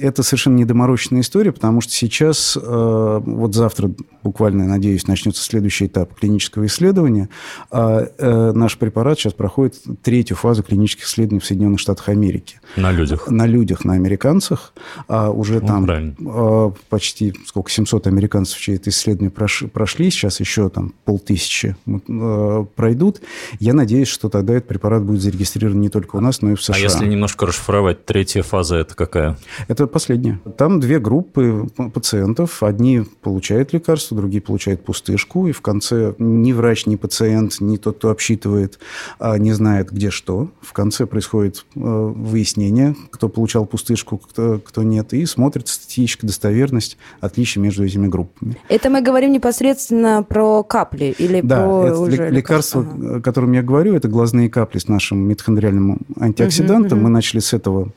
это совершенно недомороченная история, потому что сейчас, а, вот завтра буквально, надеюсь, начнется следующий этап клинического исследования. А, а, наш препарат сейчас проходит третью фазу клинических исследований в Соединенных Соединенных Штатах Америки. На людях? На людях, на американцах. А уже ну, там правильно. А, почти сколько, 700 американцев чьи это исследование прошли, сейчас еще там полтысячи а, пройдут. Я надеюсь, что тогда этот препарат будет зарегистрирован не только у нас, но и в США. А если немножко расшифровать, третья фаза это какая? Это последняя. Там две группы пациентов. Одни получают лекарство, другие получают пустышку. И в конце ни врач, ни пациент, ни тот, кто обсчитывает, а, не знает, где что. В конце происходит происходит э, выяснение, кто получал пустышку, кто, кто нет, и смотрится статистическая достоверность отличий между этими группами. Это мы говорим непосредственно про капли или да, про это уже лекарство, ага. о котором я говорю, это глазные капли с нашим митохондриальным антиоксидантом. Угу, угу. Мы начали с этого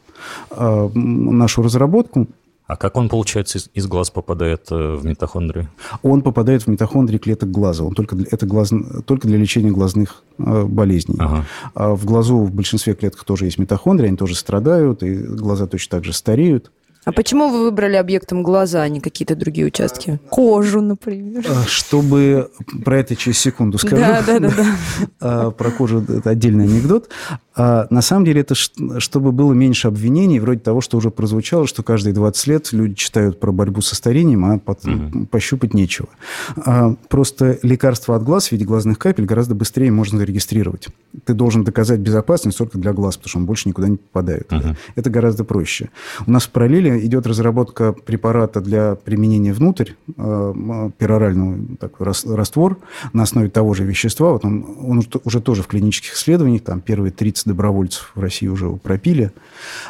э, нашу разработку. А как он, получается, из, из глаз попадает э, в митохондрии? Он попадает в митохондрии клеток глаза. Он только для, это глаз, только для лечения глазных э, болезней. Ага. А в глазу в большинстве клеток тоже есть митохондрии, они тоже страдают, и глаза точно так же стареют. А почему вы выбрали объектом глаза, а не какие-то другие участки? Кожу, например. А, чтобы... Про это через секунду скажу. Да, да, да. да. [LAUGHS] А, про кожу это отдельный анекдот. А на самом деле это чтобы было меньше обвинений, вроде того, что уже прозвучало, что каждые 20 лет люди читают про борьбу со старением, а угу. пощупать нечего. А просто лекарство от глаз в виде глазных капель гораздо быстрее можно зарегистрировать. Ты должен доказать безопасность только для глаз, потому что он больше никуда не попадает. Угу. Это гораздо проще. У нас в параллели стороны, идет разработка препарата для применения внутрь, э, пероральный такой раствор на основе того же вещества. Вот он, он уже тоже в клинических исследованиях, там первые 30 добровольцев в России уже его пропили.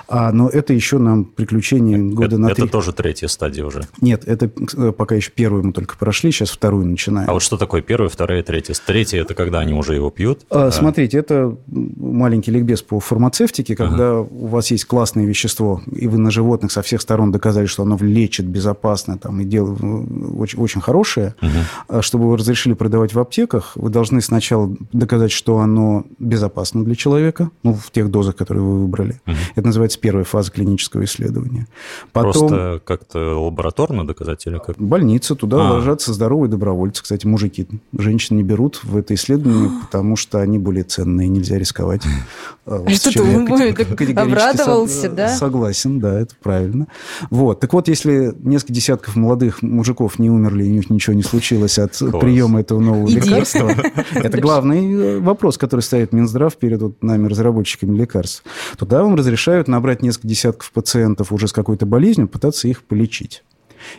А, но это еще нам приключение года это, на три. Это тоже третья стадия уже? Нет, это э, пока еще первую мы только прошли, сейчас вторую начинаем. А вот что такое первая, вторая, третья? Третья – это когда они уже его пьют? А, а... Смотрите, это маленький ликбез по фармацевтике, когда ага. у вас есть классное вещество, и вы на животных со всех сторон доказали, что оно лечит безопасно там, и дело очень, очень хорошее. Ага. Чтобы вы разрешили продавать в аптеках, вы должны сначала доказать, что оно безопасно для человека, ну, в тех дозах, которые вы выбрали. Ага. Это называется первая фаза клинического исследования. Потом... Просто как-то лабораторно доказать или как? Больница, туда а. ложатся здоровые добровольцы. Кстати, мужики, женщин не берут в это исследование, [GASPS] потому что они более ценные, нельзя рисковать. А что ты обрадовался, да? Согласен, да, это правильно. Вот. Так вот, если несколько десятков молодых мужиков не умерли, у них ничего не случилось от приема этого нового лекарства, [LAUGHS] это главный э, вопрос, который ставит Минздрав перед вот нами, разработчиками лекарств. Туда вам разрешают набрать несколько десятков пациентов уже с какой-то болезнью, пытаться их полечить.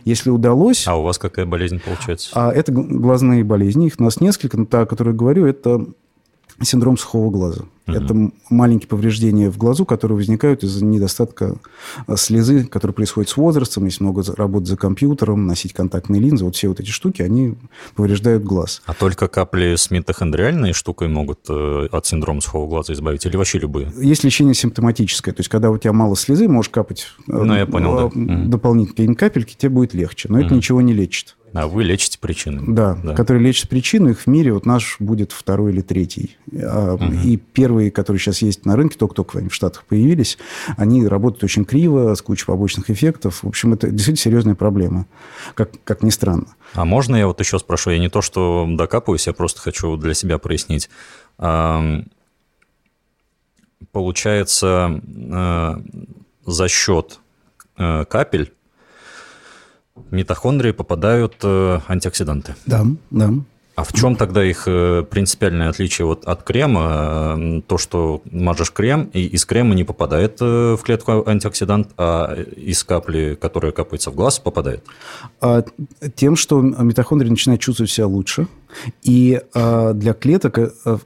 Если удалось... А у вас какая болезнь получается? А это глазные болезни. Их у нас несколько, но та, о которой говорю, это синдром сухого глаза. Угу. Это маленькие повреждения в глазу, которые возникают из-за недостатка э, слезы, которые происходят с возрастом, если много работать за компьютером, носить контактные линзы. Вот все вот эти штуки, они повреждают глаз. А только капли с митохондриальной штукой могут э, от синдрома сухого глаза избавить? Или вообще любые? Есть лечение симптоматическое. То есть, когда у тебя мало слезы, можешь капать э, ну, я понял, да. дополнительные капельки, тебе будет легче. Но угу. это ничего не лечит. А вы лечите причины. Да, да, которые лечат причину. Их в мире вот наш будет второй или третий. Угу. И первые, которые сейчас есть на рынке, только-только они в Штатах появились, они работают очень криво, с кучей побочных эффектов. В общем, это действительно серьезная проблема, как, как ни странно. А можно я вот еще спрошу? Я не то, что докапываюсь, я просто хочу для себя прояснить. Получается, э, за счет э, митохондрии попадают э, антиоксиданты. Да, да. А в чем тогда их э, принципиальное отличие вот от крема? Э, то, что мажешь крем, и из крема не попадает в клетку антиоксидант, а из капли, которая капается в глаз, попадает? А, тем, что митохондрии начинают чувствовать себя лучше, и а, для клеток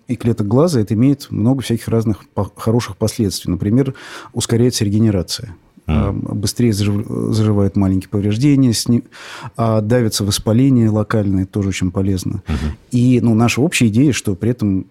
и клеток глаза это имеет много всяких разных хороших последствий. Например, ускоряется регенерация. Mm. Быстрее заживают маленькие повреждения, сни... а давится воспаление локальное, тоже очень полезно. Mm-hmm. И ну, наша общая идея, что при этом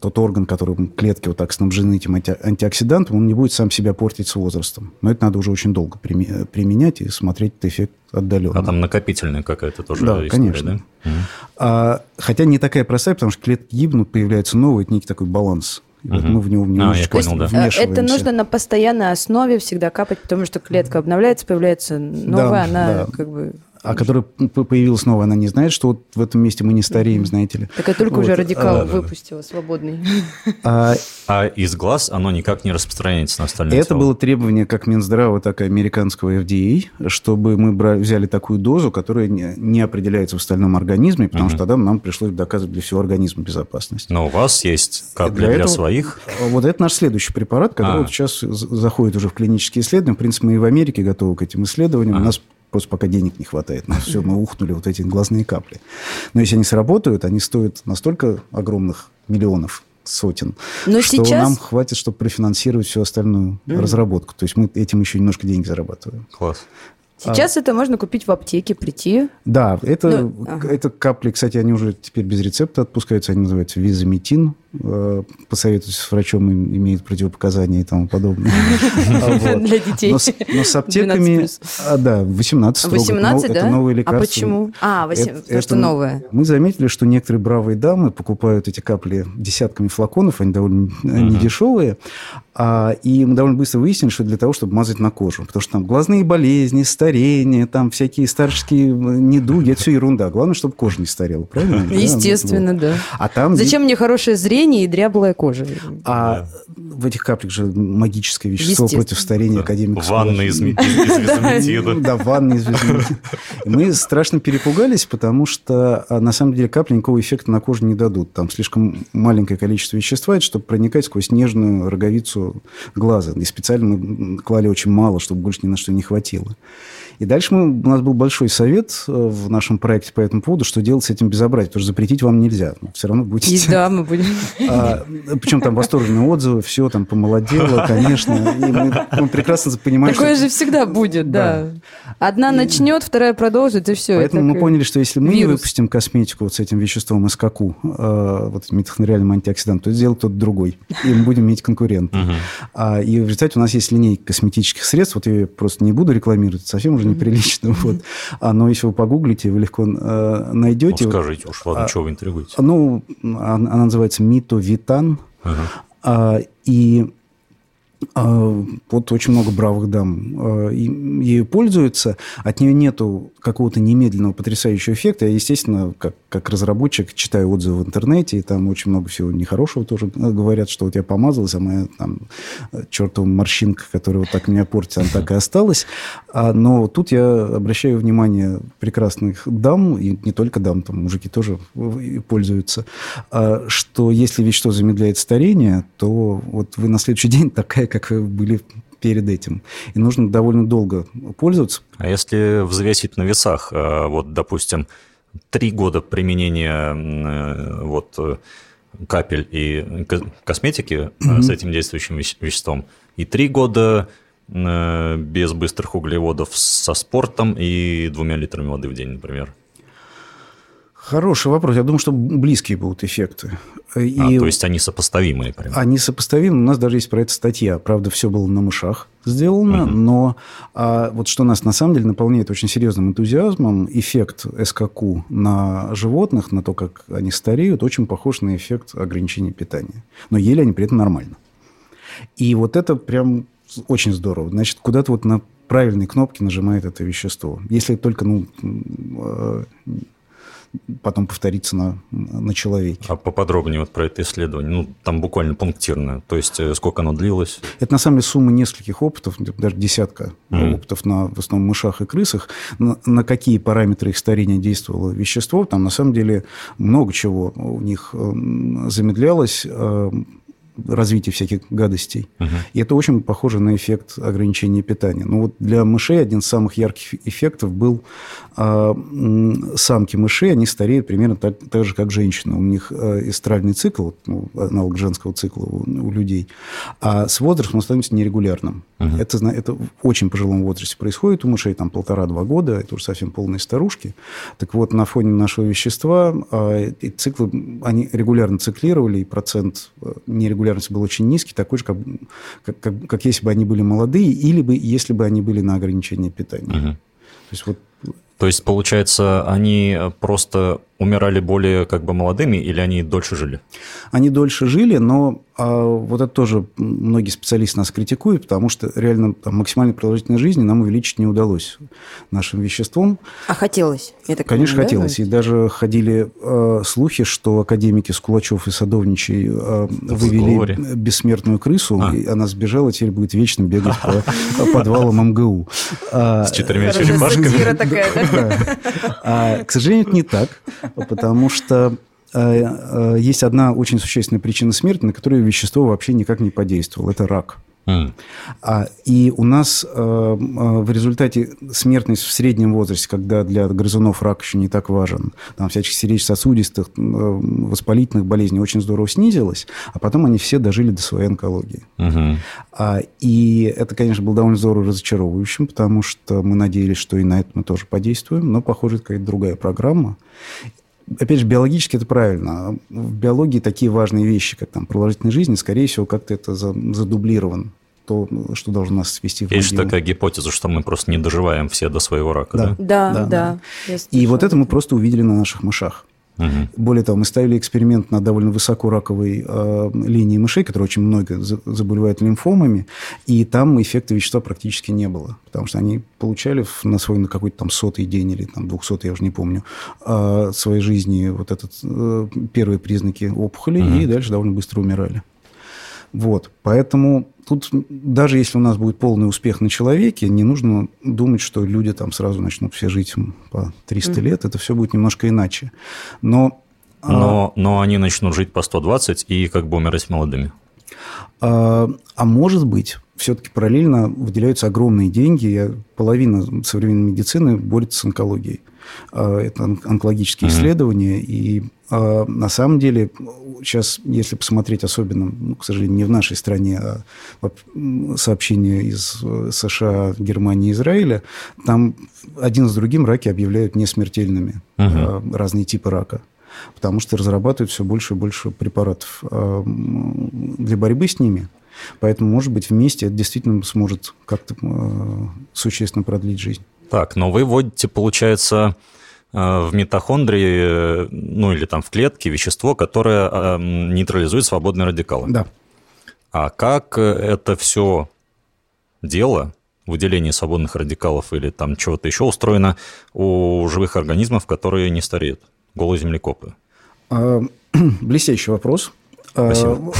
тот орган, которым клетки вот так снабжены этим анти- антиоксидантом, он не будет сам себя портить с возрастом. Но это надо уже очень долго применять и смотреть этот эффект отдаленно. А там накопительная какая-то тоже да, история, конечно. да? А, хотя не такая простая, потому что клетки гибнут, появляется новый, это некий такой баланс. И вот мы в него немножечко а, понял, да. Это нужно на постоянной основе всегда капать, потому что клетка обновляется, появляется новая, да, она да. как бы а которая появилась новая, она не знает, что вот в этом месте мы не стареем, знаете ли. Так я только вот. уже радикал а, выпустила, свободный. А, а из глаз оно никак не распространяется на остальные Это тело. было требование как Минздрава, так и американского FDA, чтобы мы брали, взяли такую дозу, которая не, не определяется в остальном организме, потому угу. что тогда нам пришлось доказывать для всего организма безопасность. Но у вас есть капли для, для этого, своих? Вот это наш следующий препарат, который а. вот сейчас заходит уже в клинические исследования. В принципе, мы и в Америке готовы к этим исследованиям. А. У нас Просто пока денег не хватает. На все, мы ухнули вот эти глазные капли. Но если они сработают, они стоят настолько огромных миллионов, сотен, Но что сейчас... нам хватит, чтобы профинансировать всю остальную mm. разработку. То есть мы этим еще немножко денег зарабатываем. Класс. Сейчас а, это можно купить в аптеке, прийти. Да, это, ну, ага. это капли, кстати, они уже теперь без рецепта отпускаются, они называются визаметин. Э, посоветуйтесь с врачом, имеет противопоказания и тому подобное. [LAUGHS] Для детей. Но с аптеками... А, да, 18 строго. 18, да? Это новые а лекарства. А почему? А, потому что новое. Мы заметили, что некоторые бравые дамы покупают эти капли десятками флаконов, они довольно недешевые, а, и мы довольно быстро выяснили, что для того, чтобы мазать на кожу. Потому что там глазные болезни, старение, там всякие старческие недуги, это все ерунда. Главное, чтобы кожа не старела, правильно? [LAUGHS] Естественно, да. А там... Зачем мне хорошее зрение, старение и дряблая кожа. А в этих каплях же магическое вещество против старения академика. Ванна из визментида. [LAUGHS] Да, ванна из. Мы страшно перепугались, потому что а, на самом деле капли никакого эффекта на кожу не дадут. Там слишком маленькое количество вещества, чтобы проникать сквозь нежную роговицу глаза. И специально мы клали очень мало, чтобы больше ни на что не хватило. И дальше мы, у нас был большой совет э, в нашем проекте по этому поводу, что делать с этим безобразием, потому что запретить вам нельзя. Все равно будете... И да, мы будем. А, причем там восторженные отзывы, все там помолодело, [LAUGHS] конечно. И мы, мы прекрасно понимаем, Такое что... же всегда будет, да. да. Одна и... начнет, вторая продолжит, и все. Поэтому мы поняли, что если мы вирус. не выпустим косметику вот с этим веществом СКК, э, вот этим метахонриальным антиоксидантом, то сделает кто-то другой. И мы будем иметь конкурента. Угу. А, и в результате у нас есть линейка косметических средств, вот я просто не буду рекламировать, совсем уже неприлично. Вот. А, но если вы погуглите, вы легко э, найдете. Ну, скажите уж, ладно, а, чего вы интригуете? Ну, она, она называется Митовитан. Ага. А, и вот очень много бравых дам а, ею пользуются. От нее нету какого-то немедленного потрясающего эффекта. Я, естественно, как, как разработчик, читаю отзывы в интернете, и там очень много всего нехорошего тоже говорят, что вот я помазалась, а моя там чертова морщинка, которая вот так меня портит, она так и осталась. А, но тут я обращаю внимание прекрасных дам, и не только дам, там мужики тоже пользуются, что если вещество замедляет старение, то вот вы на следующий [LAUGHS] день такая как были перед этим. И нужно довольно долго пользоваться. А если взвесить на весах, э, вот, допустим, три года применения э, вот, э, капель и косметики mm-hmm. с этим действующим веществом, и три года без быстрых углеводов со спортом и двумя литрами воды в день, например? Хороший вопрос. Я думаю, что близкие будут эффекты. И а, то есть они сопоставимые? Прям. Они сопоставимы. У нас даже есть про это статья. Правда, все было на мышах сделано, угу. но а, вот что нас на самом деле наполняет очень серьезным энтузиазмом, эффект СКК на животных, на то, как они стареют, очень похож на эффект ограничения питания. Но ели они при этом нормально. И вот это прям очень здорово. Значит, куда-то вот на правильные кнопки нажимает это вещество. Если только ну, а, потом повторится на, на человеке. А поподробнее вот про это исследование? Ну, там буквально пунктирно. То есть, э, сколько оно длилось? Это, на самом деле, сумма нескольких опытов, даже десятка mm. опытов на, в основном, мышах и крысах. На, на какие параметры их старения действовало вещество. Там, на самом деле, много чего у них эм, замедлялось развития всяких гадостей. Угу. И это очень похоже на эффект ограничения питания. Но вот для мышей один из самых ярких эффектов был э, самки мышей, они стареют примерно так, так же, как женщины. У них э, эстральный цикл, ну, аналог женского цикла у, у людей, а с возрастом он становится нерегулярным. Угу. Это, это в очень пожилом возрасте происходит у мышей, там полтора-два года, это уже совсем полные старушки. Так вот, на фоне нашего вещества э, циклы, они регулярно циклировали, и процент э, регулярности был очень низкий, такой же, как, как, как, как если бы они были молодые, или бы, если бы они были на ограничении питания. Угу. То есть вот то есть, получается, они просто умирали более как бы молодыми или они дольше жили? Они дольше жили, но а, вот это тоже многие специалисты нас критикуют, потому что реально там, максимальной продолжительной жизни нам увеличить не удалось нашим веществом. А хотелось? Так Конечно, понимаю, хотелось. Да? И даже ходили э, слухи, что академики Скулачев и Садовничий э, вывели бессмертную крысу, а. и она сбежала, теперь будет вечно бегать по [LAUGHS] подвалам МГУ. С четырьмя черепашками. [LAUGHS] А, к сожалению, это не так, потому что э, э, есть одна очень существенная причина смерти, на которую вещество вообще никак не подействовало. Это рак. Mm. А, и у нас э, э, в результате смертность в среднем возрасте, когда для грызунов рак еще не так важен, там всяких сердечно-сосудистых, э, воспалительных болезней очень здорово снизилась, а потом они все дожили до своей онкологии. Mm-hmm. А, и это, конечно, было довольно здорово разочаровывающим, потому что мы надеялись, что и на это мы тоже подействуем, но, похоже, это какая-то другая программа опять же, биологически это правильно. В биологии такие важные вещи, как там продолжительность жизни, скорее всего, как-то это задублировано то, что должно нас свести в Есть могилу. такая гипотеза, что мы просто не доживаем все до своего рака, да? Да, да. да. да. И вот это мы просто увидели на наших мышах. Угу. Более того, мы ставили эксперимент на довольно высокораковой э, линии мышей, которые очень много заболевают лимфомами, и там эффекта вещества практически не было, потому что они получали на свой на какой-то там сотый день или там двухсотый, я уже не помню, э, своей жизни вот этот э, первые признаки опухоли, угу. и дальше довольно быстро умирали. Вот, поэтому тут даже если у нас будет полный успех на человеке, не нужно думать, что люди там сразу начнут все жить по 300 mm-hmm. лет. Это все будет немножко иначе. Но, а, но, а, но они начнут жить по 120 и как бы умирать молодыми. А, а может быть, все-таки параллельно выделяются огромные деньги. Половина современной медицины борется с онкологией. А, это онкологические mm-hmm. исследования. И а, на самом деле сейчас, если посмотреть особенно, ну, к сожалению, не в нашей стране, а сообщения из э, США, Германии, Израиля, там один с другим раки объявляют несмертельными, uh-huh. разные типы рака потому что разрабатывают все больше и больше препаратов для борьбы с ними. Поэтому, может быть, вместе это действительно сможет как-то э, существенно продлить жизнь. Так, но вы вводите, получается, Э, в митохондрии, э, ну или там в клетке вещество, которое э, нейтрализует свободные радикалы. Да. А как это все дело, выделение свободных радикалов или там чего-то еще устроено у живых организмов, которые не стареют? Голые землекопы. А, [CLEARS THROAT] блестящий вопрос. Спасибо.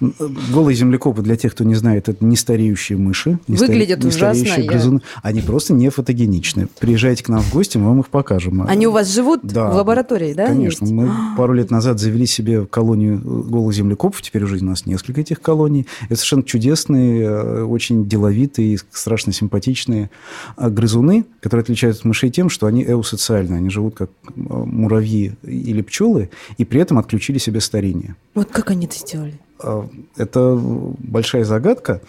А, голые землекопы, для тех, кто не знает, это не стареющие мыши. Не Выглядят не ужасно. Грызуны. Они просто не фотогеничны. Приезжайте к нам в гости, мы вам их покажем. Они у вас живут да, в лаборатории, да? Конечно. Есть? Мы пару лет назад завели себе колонию голых землекопов. Теперь уже у нас несколько этих колоний. Это совершенно чудесные, э, очень деловитые, страшно симпатичные э, грызуны, которые отличаются от мышей тем, что они эусоциальны. Они живут как э, муравьи или пчелы, и при этом отключили себе старение. Вот как они это сделали? А, это большая загадка.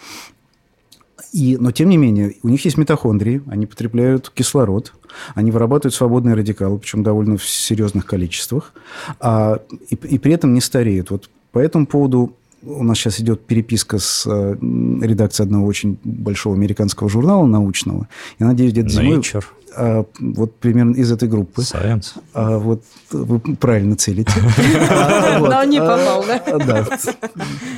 И, но, тем не менее, у них есть митохондрии, они потребляют кислород, они вырабатывают свободные радикалы, причем довольно в серьезных количествах, а, и, и при этом не стареют. Вот по этому поводу у нас сейчас идет переписка с э, редакцией одного очень большого американского журнала научного. Я надеюсь, где-то зимой... Nature. А, вот примерно из этой группы. Science. А, вот вы правильно целите. [LAUGHS] Но не попал, да? [LAUGHS] Да.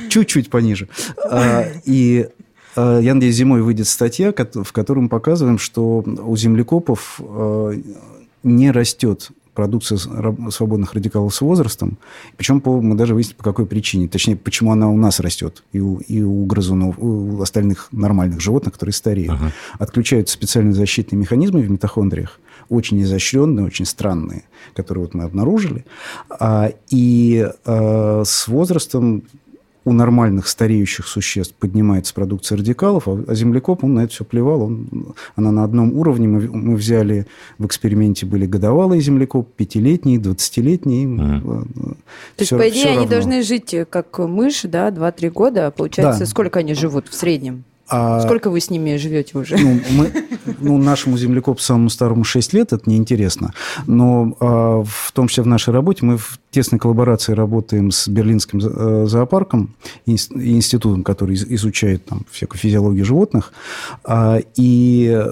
Чуть-чуть пониже. А, и я надеюсь, зимой выйдет статья, в которой мы показываем, что у землекопов не растет продукция свободных радикалов с возрастом. Причем по, мы даже выяснили, по какой причине. Точнее, почему она у нас растет. И у, и у грызунов, у остальных нормальных животных, которые стареют. Ага. Отключаются специальные защитные механизмы в митохондриях, очень изощренные, очень странные, которые вот мы обнаружили. А, и а, с возрастом у нормальных стареющих существ поднимается продукция радикалов, а, а землекоп, он на это все плевал. Он, она на одном уровне. Мы, мы взяли в эксперименте были годовалые землекоп, пятилетние, двадцатилетние. Mm. То есть, по идее, они равно. должны жить как мышь, да, 2-3 года. Получается, да. сколько они живут в среднем? А, Сколько вы с ними живете уже? Ну, мы, ну нашему землекопу самому старому 6 лет, это неинтересно. Но а, в том числе в нашей работе мы в тесной коллаборации работаем с Берлинским э, зоопарком и институтом, который изучает там всякую физиологию животных. А, и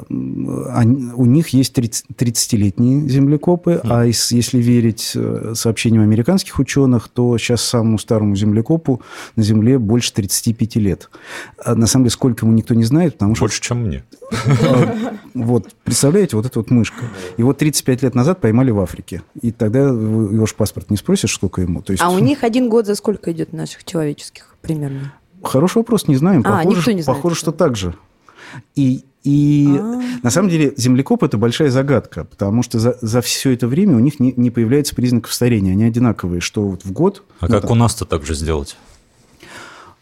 они, у них есть 30-летние землекопы, mm. а если верить э, сообщениям американских ученых, то сейчас самому старому землекопу на Земле больше 35 лет. А на самом деле, сколько ему никто не знает, потому что... Больше, чем мне. [LAUGHS] Вот, представляете, вот эта вот мышка. Его 35 лет назад поймали в Африке. И тогда его же паспорт не спросишь, сколько ему. То есть... А у них один год за сколько идет наших человеческих примерно? Хороший вопрос, не знаем. А, похоже, никто не знает. Похоже, что так же. И, и А-а-а. на самом деле землекоп это большая загадка, потому что за, за все это время у них не, не появляется признаков старения. Они одинаковые, что вот в год. А ну, как там... у нас-то так же сделать?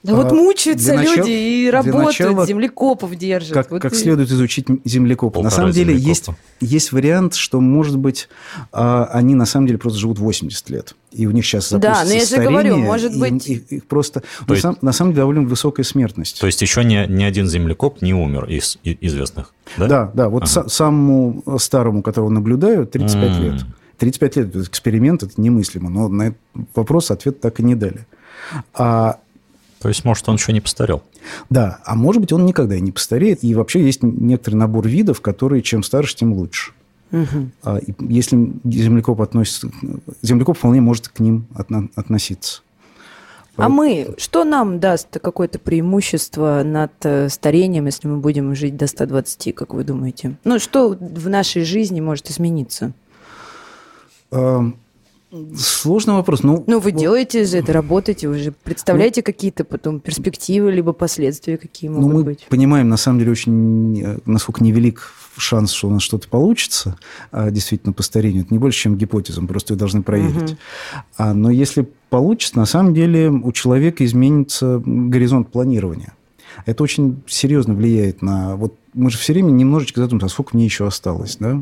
Да а, вот мучаются люди начала, и работают, начала, землекопов держат. Как, вот как и... следует изучить землекопов. На самом деле есть, есть вариант, что, может быть, а, они на самом деле просто живут 80 лет. И у них сейчас Да, но я же говорю, может быть... Их, их просто... на, есть, сам, на самом деле довольно высокая смертность. То есть еще ни, ни один землекоп не умер из, из известных, да? Да, да. Вот ага. самому старому, которого наблюдаю, 35 mm. лет. 35 лет эксперимент, это немыслимо. Но на этот вопрос ответ так и не дали. А то есть, может, он еще не постарел? Да, а может быть, он никогда и не постареет. И вообще есть некоторый набор видов, которые чем старше, тем лучше. Угу. Если землекоп относится... Землекоп вполне может к ним относиться. А мы, что нам даст какое-то преимущество над э, старением, если мы будем жить до 120, как вы думаете? Ну, что в нашей жизни может измениться? Сложный вопрос. Ну, ну вы делаете же это, работаете, вы же представляете ну, какие-то потом перспективы, либо последствия, какие могут ну, мы быть? понимаем, на самом деле, очень, э, насколько невелик шанс, что у нас что-то получится, а, действительно, по старению. Это не больше, чем гипотеза, мы просто ее должны проверить. Угу. А, но если получится, на самом деле у человека изменится горизонт планирования. Это очень серьезно влияет на... Вот мы же все время немножечко задумываемся, а сколько мне еще осталось, да?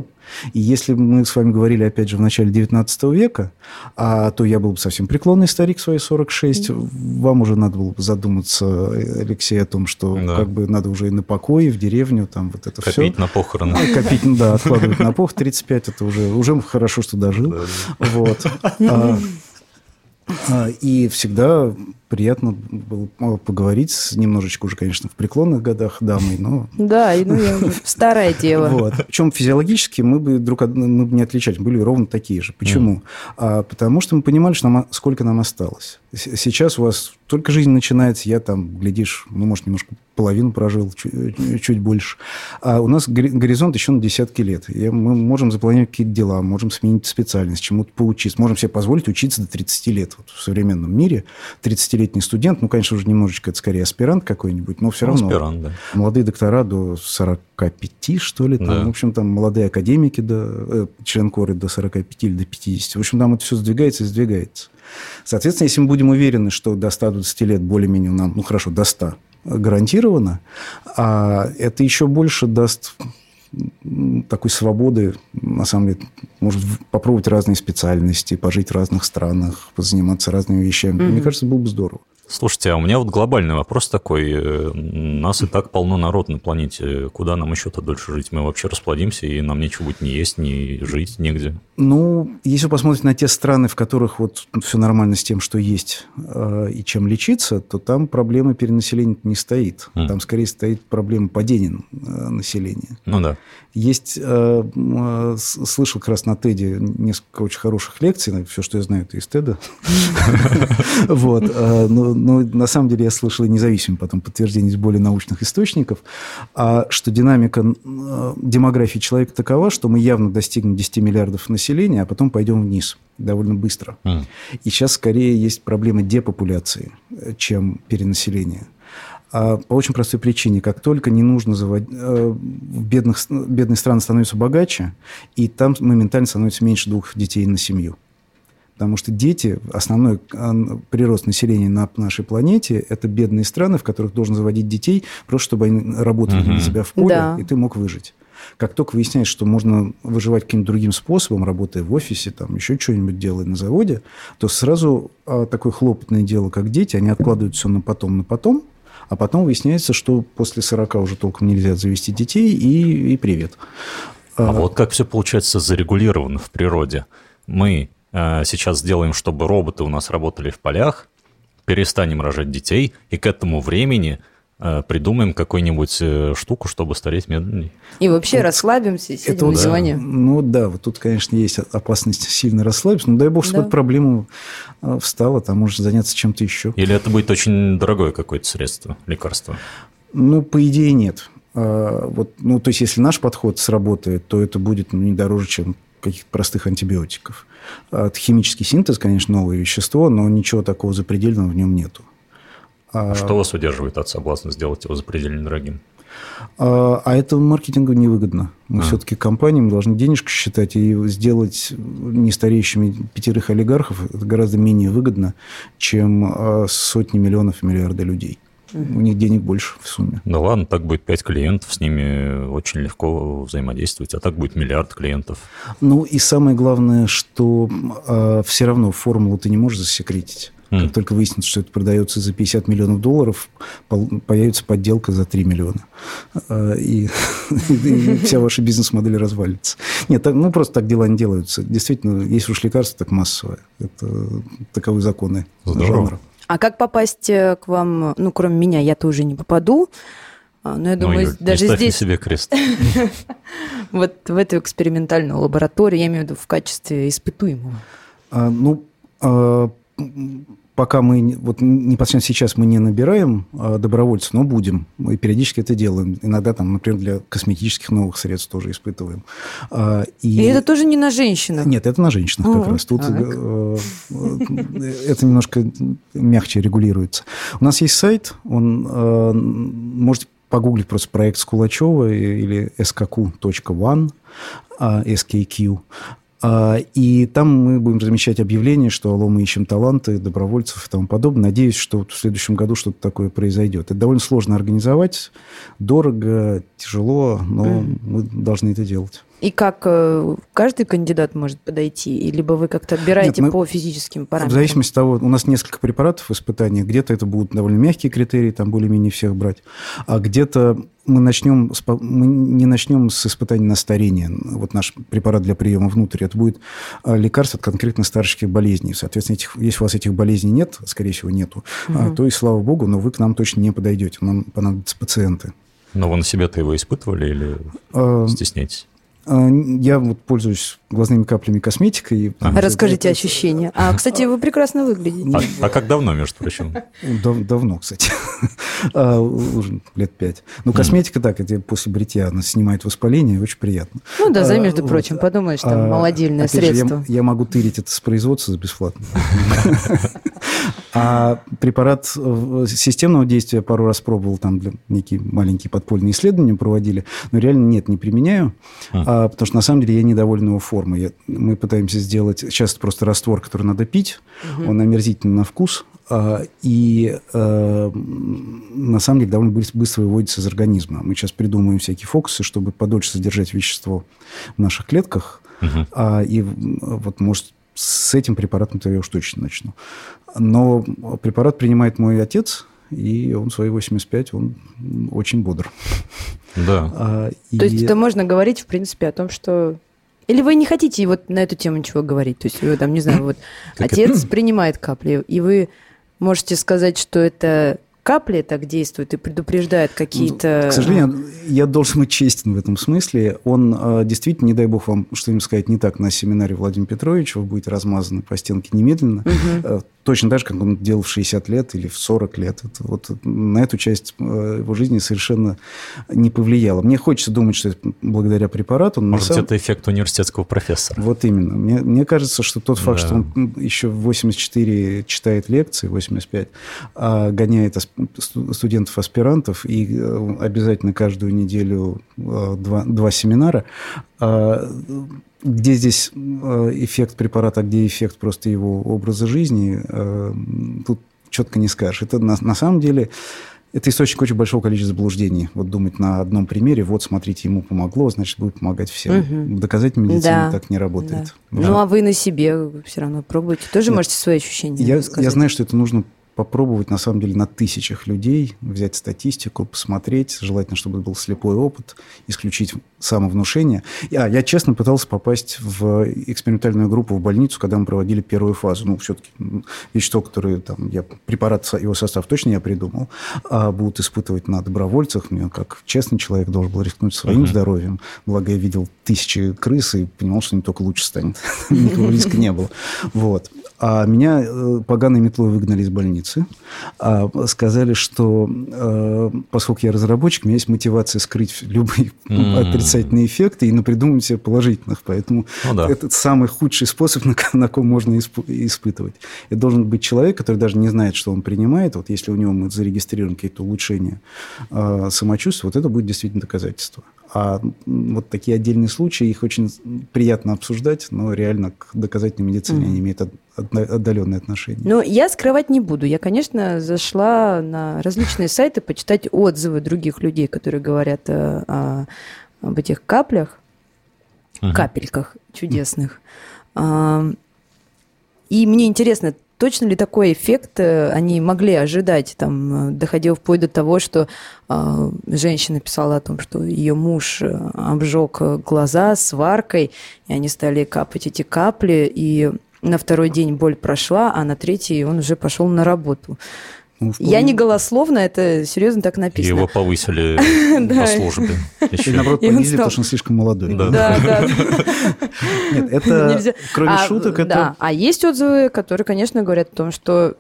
И если мы с вами говорили, опять же, в начале 19 века, а, то я был бы совсем преклонный старик, свои 46. Mm-hmm. Вам уже надо было бы задуматься, Алексей, о том, что да. как бы надо уже и на покой, и в деревню, там вот это копить все. Копить на похороны. А, копить, да, откладывать на пох. 35 это уже, уже хорошо, что дожил. Вот. А, а, и всегда приятно было поговорить с немножечко уже, конечно, в преклонных годах дамой, но... Да, ну я старая дева. Вот. Причем физиологически мы бы друг от мы бы не отличались, были ровно такие же. Почему? А, потому что мы понимали, что нам, сколько нам осталось. Сейчас у вас только жизнь начинается, я там, глядишь, ну, может, немножко половину прожил, чуть, чуть больше. А у нас горизонт еще на десятки лет. И мы можем запланировать какие-то дела, можем сменить специальность, чему-то поучиться. Можем себе позволить учиться до 30 лет. Вот в современном мире 30-летний студент, ну, конечно, уже немножечко это скорее аспирант какой-нибудь, но все равно. Аспирант, да. Молодые доктора до 45, что ли, там, да. в общем, там молодые академики, до, э, член коры до 45 или до 50. В общем, там это все сдвигается и сдвигается. Соответственно, если мы будем уверены, что до 120 лет более-менее нам, ну, хорошо, до 100 гарантированно, а это еще больше даст такой свободы, на самом деле, может попробовать разные специальности, пожить в разных странах, позаниматься разными вещами. Mm-hmm. Мне кажется, было бы здорово. Слушайте, а у меня вот глобальный вопрос такой. Э, нас и так полно народ на планете. Куда нам еще-то дольше жить? Мы вообще расплодимся, и нам нечего будет ни есть, ни жить негде. Ну, если вы посмотрите на те страны, в которых вот все нормально с тем, что есть, э, и чем лечиться, то там проблема перенаселения не стоит. Mm. Там скорее стоит проблема падения э, населения. Ну да. Есть, слышал как раз на TED несколько очень хороших лекций, все, что я знаю, это из TED. [LAUGHS] [LAUGHS] Вот. Но на самом деле я слышал и независимо потом подтверждение из более научных источников, а, что динамика э, демографии человека такова, что мы явно достигнем 10 миллиардов населения, а потом пойдем вниз довольно быстро. Mm. И сейчас скорее есть проблема депопуляции, э, чем перенаселения. А по очень простой причине. Как только не нужно заводить... Э, бедных, бедные страны становятся богаче, и там моментально становится меньше двух детей на семью. Потому что дети, основной прирост населения на нашей планете, это бедные страны, в которых должен заводить детей, просто чтобы они работали угу. для тебя в поле, да. и ты мог выжить. Как только выясняется, что можно выживать каким-то другим способом, работая в офисе, там еще что-нибудь делая на заводе, то сразу а, такое хлопотное дело, как дети, они откладывают все на потом, на потом, а потом выясняется, что после 40 уже толком нельзя завести детей, и, и привет. А, а вот как все получается зарегулировано в природе. Мы сейчас сделаем, чтобы роботы у нас работали в полях, перестанем рожать детей, и к этому времени э, придумаем какую-нибудь э, штуку, чтобы стареть медленнее. И вообще вот, расслабимся, сидим это на диване. Ну да, вот тут, конечно, есть опасность сильно расслабиться, но дай бог, чтобы да. проблема встала, там может заняться чем-то еще. Или это будет очень дорогое какое-то средство, лекарство? Ну, по идее, нет. А, вот, ну, то есть, если наш подход сработает, то это будет ну, не дороже, чем каких-то простых антибиотиков. От химический синтез, конечно, новое вещество, но ничего такого запредельного в нем нету. А что вас удерживает от соблазна сделать его запредельно дорогим? А, а это маркетингу невыгодно. Мы а. все-таки компаниям должны денежку считать и сделать нестареющими пятерых олигархов это гораздо менее выгодно, чем а, сотни миллионов и миллиарды людей. У них денег больше в сумме. Да ладно, так будет 5 клиентов, с ними очень легко взаимодействовать, а так будет миллиард клиентов. Ну и самое главное, что э, все равно формулу ты не можешь засекретить. Как только выяснится, что это продается за 50 миллионов долларов, появится подделка за 3 миллиона. А, и, [LAUGHS] и вся ваша бизнес-модель развалится. Нет, так, ну просто так дела не делаются. Действительно, есть уж лекарство, так массовое. Это таковы законы Здорово. жанра. А как попасть э, к вам, ну, кроме меня, я тоже не попаду. А, но я думаю, Ой, даже не здесь... себе крест. [LAUGHS] Вот в эту экспериментальную лабораторию, я имею в виду в качестве испытуемого. А, ну, а, пока мы, вот непосредственно сейчас мы не набираем а, добровольцев, но будем. Мы периодически это делаем. Иногда там, например, для косметических новых средств тоже испытываем. А, и... и это тоже не на женщинах? Нет, это на женщинах как раз. Тут э, э, это немножко мягче регулируется. У нас есть сайт, он э, можете погуглить просто проект Скулачева или skq.one, SKQ. А, и там мы будем размещать объявление, что алло, мы ищем таланты, добровольцев и тому подобное. Надеюсь, что в следующем году что-то такое произойдет. Это довольно сложно организовать, дорого, тяжело, но mm. мы должны это делать. И как э, каждый кандидат может подойти? Либо вы как-то отбираете Нет, мы, по физическим параметрам? В зависимости от того, у нас несколько препаратов в испытании. Где-то это будут довольно мягкие критерии, там более-менее всех брать. А где-то мы начнем, мы не начнем с испытаний на старение. Вот наш препарат для приема внутрь, это будет а, лекарство от конкретно старческих болезней. Соответственно, этих, если у вас этих болезней нет, скорее всего, нету, угу. то и слава богу, но вы к нам точно не подойдете. Нам понадобятся пациенты. Но вы на себя-то его испытывали или а, стесняетесь? А, я вот пользуюсь глазными каплями косметикой. А. Расскажите это... ощущения. А, кстати, вы прекрасно выглядите. А, а как давно, между прочим? Дав давно, кстати. [LAUGHS] а, уже лет пять. Ну, косметика, так, это после бритья она снимает воспаление, очень приятно. Ну да, за, между а, прочим, подумаешь, там, а, молодильное средство. Же, я, я могу тырить это с производства бесплатно. [LAUGHS] А препарат э, системного действия пару раз пробовал, там для некие маленькие подпольные исследования проводили, но реально нет, не применяю, а. А, потому что на самом деле я недоволен его формой. Я, мы пытаемся сделать, сейчас просто раствор, который надо пить, угу. он омерзительный на вкус, а, и а, на самом деле довольно быстро выводится из организма. Мы сейчас придумываем всякие фокусы, чтобы подольше содержать вещество в наших клетках, угу. а, и вот может с этим препаратом-то я уж точно начну. Но препарат принимает мой отец, и он свои 85, он очень бодр. Да. [LAUGHS] А, и... То есть это можно говорить, в принципе, о том, что... Или вы не хотите вот на эту тему ничего говорить? То есть вы там, не знаю, вот отец это? принимает капли, и вы можете сказать, что это капли так действуют и предупреждают какие-то... К сожалению, я должен быть честен в этом смысле. Он а, действительно, не дай бог вам что-нибудь сказать не так на семинаре Владимира Петровича, вы будете размазаны по стенке немедленно. Угу. Точно так же, как он делал в 60 лет или в 40 лет. Это вот на эту часть э, его жизни совершенно не повлияло. Мне хочется думать, что это благодаря препарату. Может, самом... это эффект университетского профессора. Вот именно. Мне, мне кажется, что тот факт, да. что он еще в 84 читает лекции, 85, а гоняет студентов-аспирантов и э, обязательно каждую неделю э, два, два семинара, а, где здесь э, эффект препарата, а где эффект просто его образа жизни, тут четко не скажешь. Это на, на самом деле это источник очень большого количества заблуждений. Вот думать на одном примере, вот, смотрите, ему помогло, значит, будет помогать всем. Угу. В доказательной медицине да. так не работает. Да. Да. Ну, а вы на себе все равно пробуете. Тоже Нет. можете свои ощущения я, я знаю, что это нужно попробовать, на самом деле, на тысячах людей, взять статистику, посмотреть, желательно, чтобы был слепой опыт, исключить самовнушение. А, я честно пытался попасть в экспериментальную группу в больницу, когда мы проводили первую фазу. Ну, все-таки вещество, которое там, я, препарат, его состав точно я придумал, а будут испытывать на добровольцах. Мне, как честный человек, должен был рискнуть своим uh-huh. здоровьем. Благо, я видел тысячи крыс и понимал, что не только лучше станет. [LAUGHS] Никакого риска не было. Вот. А меня э, поганой метлой выгнали из больницы. А сказали, что э, поскольку я разработчик, у меня есть мотивация скрыть любые отрицательные эффекты и напридумывать себе положительных. Поэтому ну, да. это самый худший способ, [LAUGHS] на, на ком можно исп, испытывать. Это должен быть человек, который даже не знает, что он принимает. Вот если у него мы зарегистрируем какие-то улучшения э, самочувствия, вот это будет действительно доказательство. А вот такие отдельные случаи, их очень приятно обсуждать, но реально к доказательной медицине mm. они имеют отдаленные отношения. Но я скрывать не буду. Я, конечно, зашла на различные сайты почитать отзывы других людей, которые говорят о, о, об этих каплях, uh-huh. капельках чудесных. Uh-huh. И мне интересно, точно ли такой эффект э, они могли ожидать? Там э, доходило вплоть до того, что э, женщина писала о том, что ее муж э, обжег глаза сваркой, и они стали капать эти капли, и на второй день боль прошла, а на третий он уже пошел на работу. Ну, Я не голословно, это серьезно так написано. Его повысили [LAUGHS] по службе. И наоборот, понизили, потому что он слишком молодой. Да, да. [LAUGHS] Нет, это, [LAUGHS] кроме а, шуток, это... Да, а есть отзывы, которые, конечно, говорят о том, что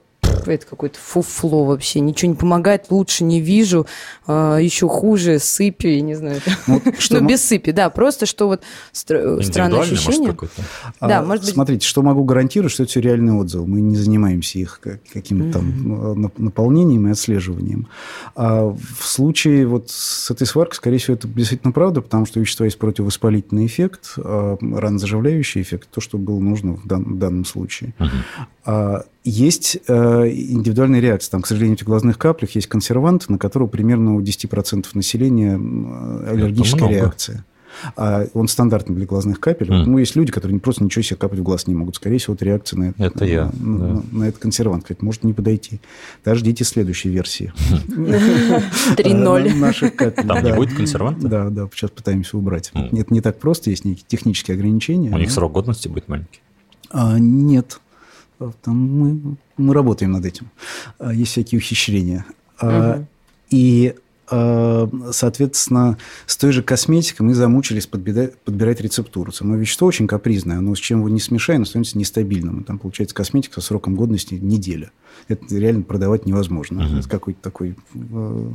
это какое-то фуфло вообще, ничего не помогает, лучше не вижу, а, еще хуже, сыпи, не знаю. Ну, [LAUGHS] что ну, без сыпи, да, просто что вот странное ощущение. Может, да, а, может быть... Смотрите, что могу гарантировать, что это все реальные отзывы. Мы не занимаемся их каким-то там наполнением и отслеживанием. А в случае вот с этой сваркой, скорее всего, это действительно правда, потому что вещества есть противовоспалительный эффект, а ранозаживляющий эффект, то, что было нужно в, дан- в данном случае. Uh-huh. Есть э, индивидуальные реакции. Там, к сожалению, в глазных каплях есть консервант, на которого примерно у 10% населения аллергическая реакция. А он стандартный для глазных капель. Mm. Ну, есть люди, которые просто ничего себе капать в глаз не могут. Скорее всего, это реакция на, это, это я, на, да. на, на этот консервант. Кстати, может не подойти. Даже ждите следующей версии. [LAUGHS] 3.0. Наших капель. Там не будет консерванта? Да, да, сейчас пытаемся убрать. Это не так просто, есть некие технические ограничения. У них срок годности будет маленький? А, нет. Там мы, мы работаем над этим. А, есть всякие ухищрения. Угу. И а, соответственно, с той же косметикой мы замучились подбирать, подбирать рецептуру. Само вещество очень капризное, оно с чем его не смешаем, становится нестабильным. там получается косметика со сроком годности неделя. Это реально продавать невозможно. Uh-huh. Это какой-то такой э,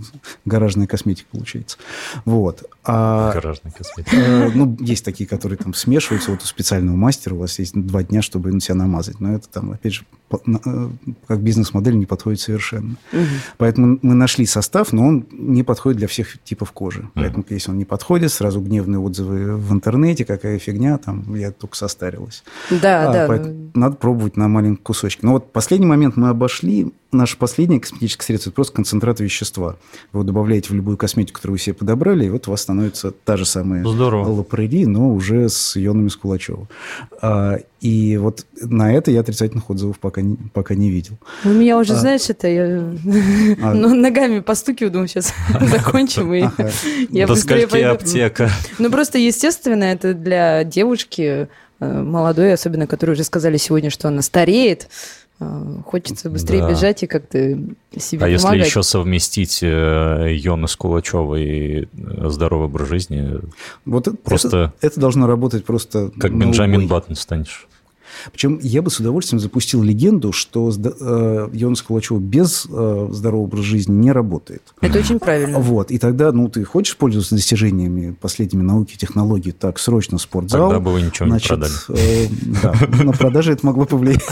гаражная косметика получается. Вот. А, Гаражная косметика. Э, ну, есть такие, которые там смешиваются. Вот у специального мастера у вас есть два дня, чтобы на себя намазать. Но это там, опять же, по, э, как бизнес-модель не подходит совершенно. Uh-huh. Поэтому мы нашли состав, но он не подходит для всех типов кожи. Uh-huh. Поэтому, если он не подходит, сразу гневные отзывы в интернете, какая фигня, там, я только состарилась. Да, а, да. Надо пробовать на маленьком кусочке. Но вот последний момент мы обошли обошли. Наше последнее косметическое средство – это просто концентрат вещества. Вы его добавляете в любую косметику, которую вы себе подобрали, и вот у вас становится та же самая Здорово. лапрери, но уже с ионами Скулачева. А, и вот на это я отрицательных отзывов пока не, пока не видел. У меня уже, а, знаешь, это я [LAUGHS] а, [LAUGHS] ну, ногами постукиваю, думаю, сейчас [LAUGHS] закончим, и я быстрее пойду. аптека. Ну, просто, естественно, это для девушки э, молодой, особенно, которой уже сказали сегодня, что она стареет, хочется быстрее да. бежать и как-то себе А помогать. если еще совместить э, Йона с Кулачевой и э, здоровый образ жизни, вот просто... Это, это должно работать просто... Как Бенджамин Баттон станешь. Причем я бы с удовольствием запустил легенду, что э, Йонас Кулачев без э, здорового образа жизни не работает. Это очень правильно. Вот. И тогда, ну, ты хочешь пользоваться достижениями последними науки и технологий, так, срочно спортзал. Тогда бы вы ничего значит, не продали. Э, да, на продаже это могло повлиять.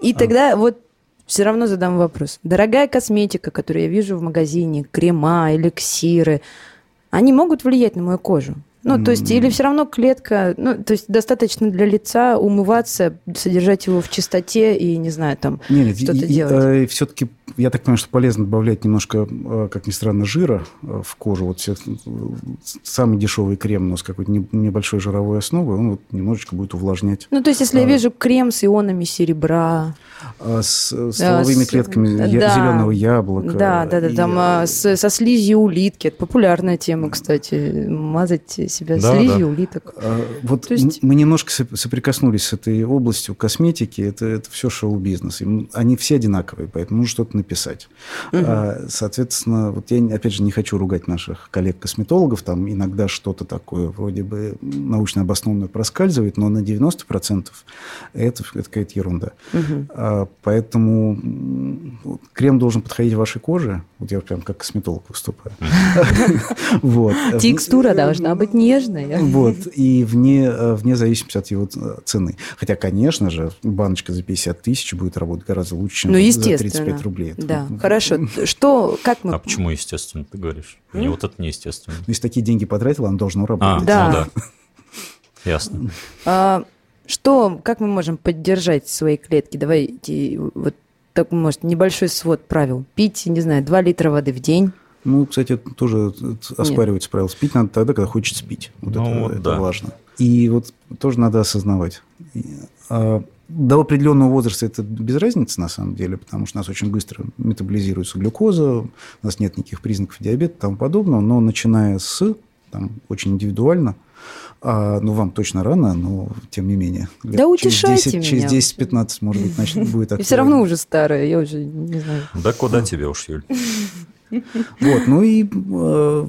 И тогда вот все равно задам вопрос. Дорогая косметика, которую я вижу в магазине, крема, эликсиры, они могут влиять на мою кожу? Ну, то есть, или все равно клетка, ну, то есть, достаточно для лица умываться, содержать его в чистоте и, не знаю, там, что-то делать. Э, все-таки, я так понимаю, что полезно добавлять немножко, э, как ни странно, жира э, в кожу. Вот все, самый дешевый крем, но с какой-то небольшой жировой основой, он вот немножечко будет увлажнять. Ну, то есть, если я вижу крем с ионами серебра... А, с, стволовыми с, клетками да, зеленого яблока. Да, да, да, и, там а, с, со слизью улитки. Это популярная тема, кстати, мазать себя да, слизью да. улиток. А, вот есть... мы немножко соприкоснулись с этой областью косметики. Это, это все шоу-бизнес. Они все одинаковые, поэтому нужно что-то написать. Угу. А, соответственно, вот я, опять же, не хочу ругать наших коллег-косметологов. Там иногда что-то такое вроде бы научно обоснованное проскальзывает, но на 90% это, это какая-то ерунда. Угу. А, поэтому крем должен подходить вашей коже. Вот я прям как косметолог выступаю. [LAUGHS] Текстура должна быть не нежная. Вот, и вне, э, вне зависимости от его цены. Хотя, конечно же, баночка за 50 тысяч будет работать гораздо лучше, чем ну, за 35 рублей. Да, хорошо. [LAUGHS] Что, как мы... А почему естественно, ты говоришь? Мне вот это неестественно. Если такие деньги потратил, оно должно работать. А, да. Ну, да. Ясно. Что, как мы можем поддержать свои клетки? Давайте вот так, может, небольшой свод правил. Пить, не знаю, 2 литра воды в день. Ну, кстати, тоже оспаривается правило. Спить надо тогда, когда хочется спить. Вот ну, это, вот, это да. важно. И вот тоже надо осознавать. А, до определенного возраста это без разницы на самом деле, потому что у нас очень быстро метаболизируется глюкоза, у нас нет никаких признаков диабета и тому подобного, но начиная с, там, очень индивидуально – А, ну, вам точно рано, но тем не менее. Да утешайте через 10, меня. Через 10-15, может быть, начнет, [LAUGHS] будет актуально. И все равно уже старая, я уже не знаю. Да куда тебе уж, Юль? [LAUGHS] Вот, ну и... Э,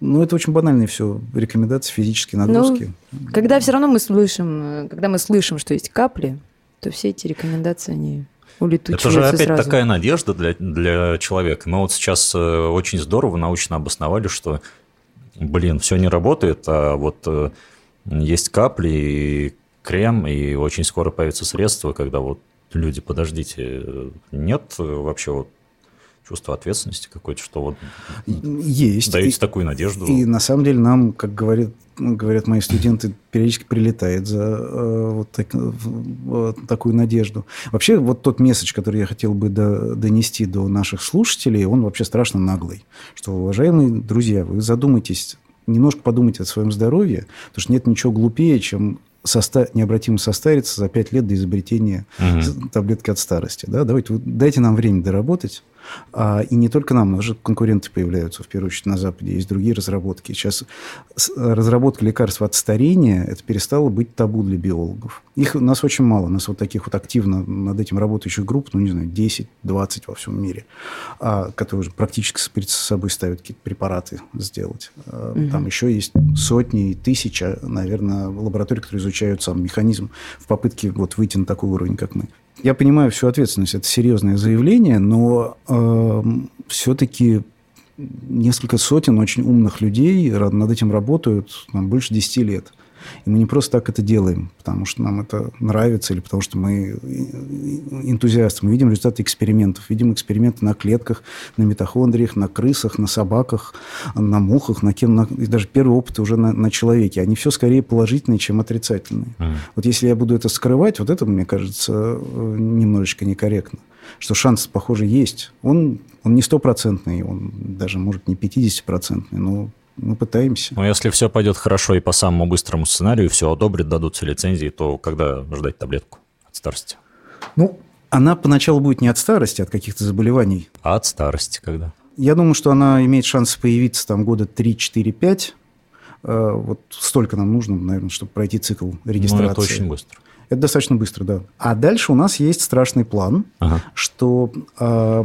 ну, это очень банальные все рекомендации, физические нагрузки. Ну, когда все равно мы слышим, э, когда мы слышим, что есть капли, то все эти рекомендации, они улетучиваются Это же опять сразу. такая надежда для, для человека. Мы вот сейчас э, очень здорово научно обосновали, что, блин, все не работает, а вот есть капли и крем, и очень скоро появятся средства, когда вот люди, подождите, нет вообще вот чувство ответственности какое-то, что вот есть даете и, такую надежду. И на самом деле нам, как говорят, говорят мои студенты, периодически прилетает за э, вот, так, вот такую надежду. Вообще вот тот месседж, который я хотел бы до, донести до наших слушателей, он вообще страшно наглый. Что, уважаемые друзья, вы задумайтесь, немножко подумайте о своем здоровье, потому что нет ничего глупее, чем соста... необратимо состариться за 5 лет до изобретения угу. таблетки от старости. Да? Давайте, дайте нам время доработать, и не только нам, но уже конкуренты появляются, в первую очередь, на Западе. Есть другие разработки. Сейчас разработка лекарств от старения, это перестало быть табу для биологов. Их у нас очень мало. У нас вот таких вот активно над этим работающих групп, ну, не знаю, 10-20 во всем мире, а, которые уже практически перед собой ставят какие-то препараты сделать. Угу. Там еще есть сотни и тысячи, наверное, лабораторий, которые изучают сам механизм в попытке вот выйти на такой уровень, как мы. Я понимаю всю ответственность, это серьезное заявление, но э, эм, все-таки несколько сотен очень умных людей над этим работают там, больше 10 лет. И мы не просто так это делаем, потому что нам это нравится или потому что мы энтузиасты. Мы видим результаты экспериментов. Видим эксперименты на клетках, на митохондриях, на крысах, на собаках, на мухах, на кем, на, и даже первые опыты уже на, на человеке. Они все скорее положительные, чем отрицательные. Mm. Вот если я буду это скрывать, вот это, мне кажется, немножечко некорректно. Что шанс, похоже, есть. Он, он не стопроцентный, он даже, может, не 50-процентный, но мы пытаемся. Но если все пойдет хорошо и по самому быстрому сценарию, все одобрят, дадутся лицензии, то когда ждать таблетку от старости? Ну, она поначалу будет не от старости, а от каких-то заболеваний. А от старости когда? Я думаю, что она имеет шанс появиться там года 3-4-5. Э, вот столько нам нужно, наверное, чтобы пройти цикл регистрации. Ну, это очень быстро. Это достаточно быстро, да. А дальше у нас есть страшный план, ага. что э,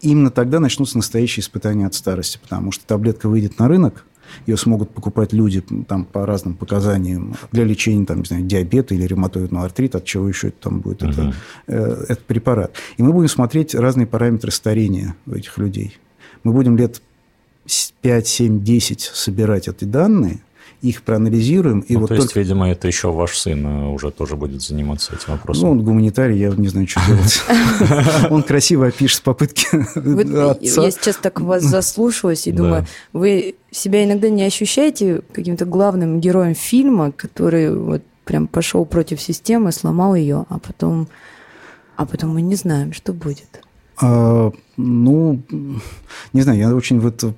именно тогда начнутся настоящие испытания от старости, потому что таблетка выйдет на рынок, ее смогут покупать люди там, по разным показаниям для лечения там, не знаю, диабета или ревматоидного артрита, от чего еще это там будет, угу. это, э, этот препарат. И мы будем смотреть разные параметры старения у этих людей. Мы будем лет 5, 7, 10 собирать эти данные – их проанализируем. И ну, вот то есть, только... видимо, это еще ваш сын э, уже тоже будет заниматься этим вопросом. Ну, он гуманитарий, я не знаю, что делать. [LAUGHS] Он красиво опишет попытки [LAUGHS] Я сейчас так вас заслушалась и думаю, вы себя иногда не ощущаете каким-то главным героем фильма, который вот прям пошел против системы, сломал ее, а потом, а потом мы не знаем, что будет. А, ну, не знаю, я очень в это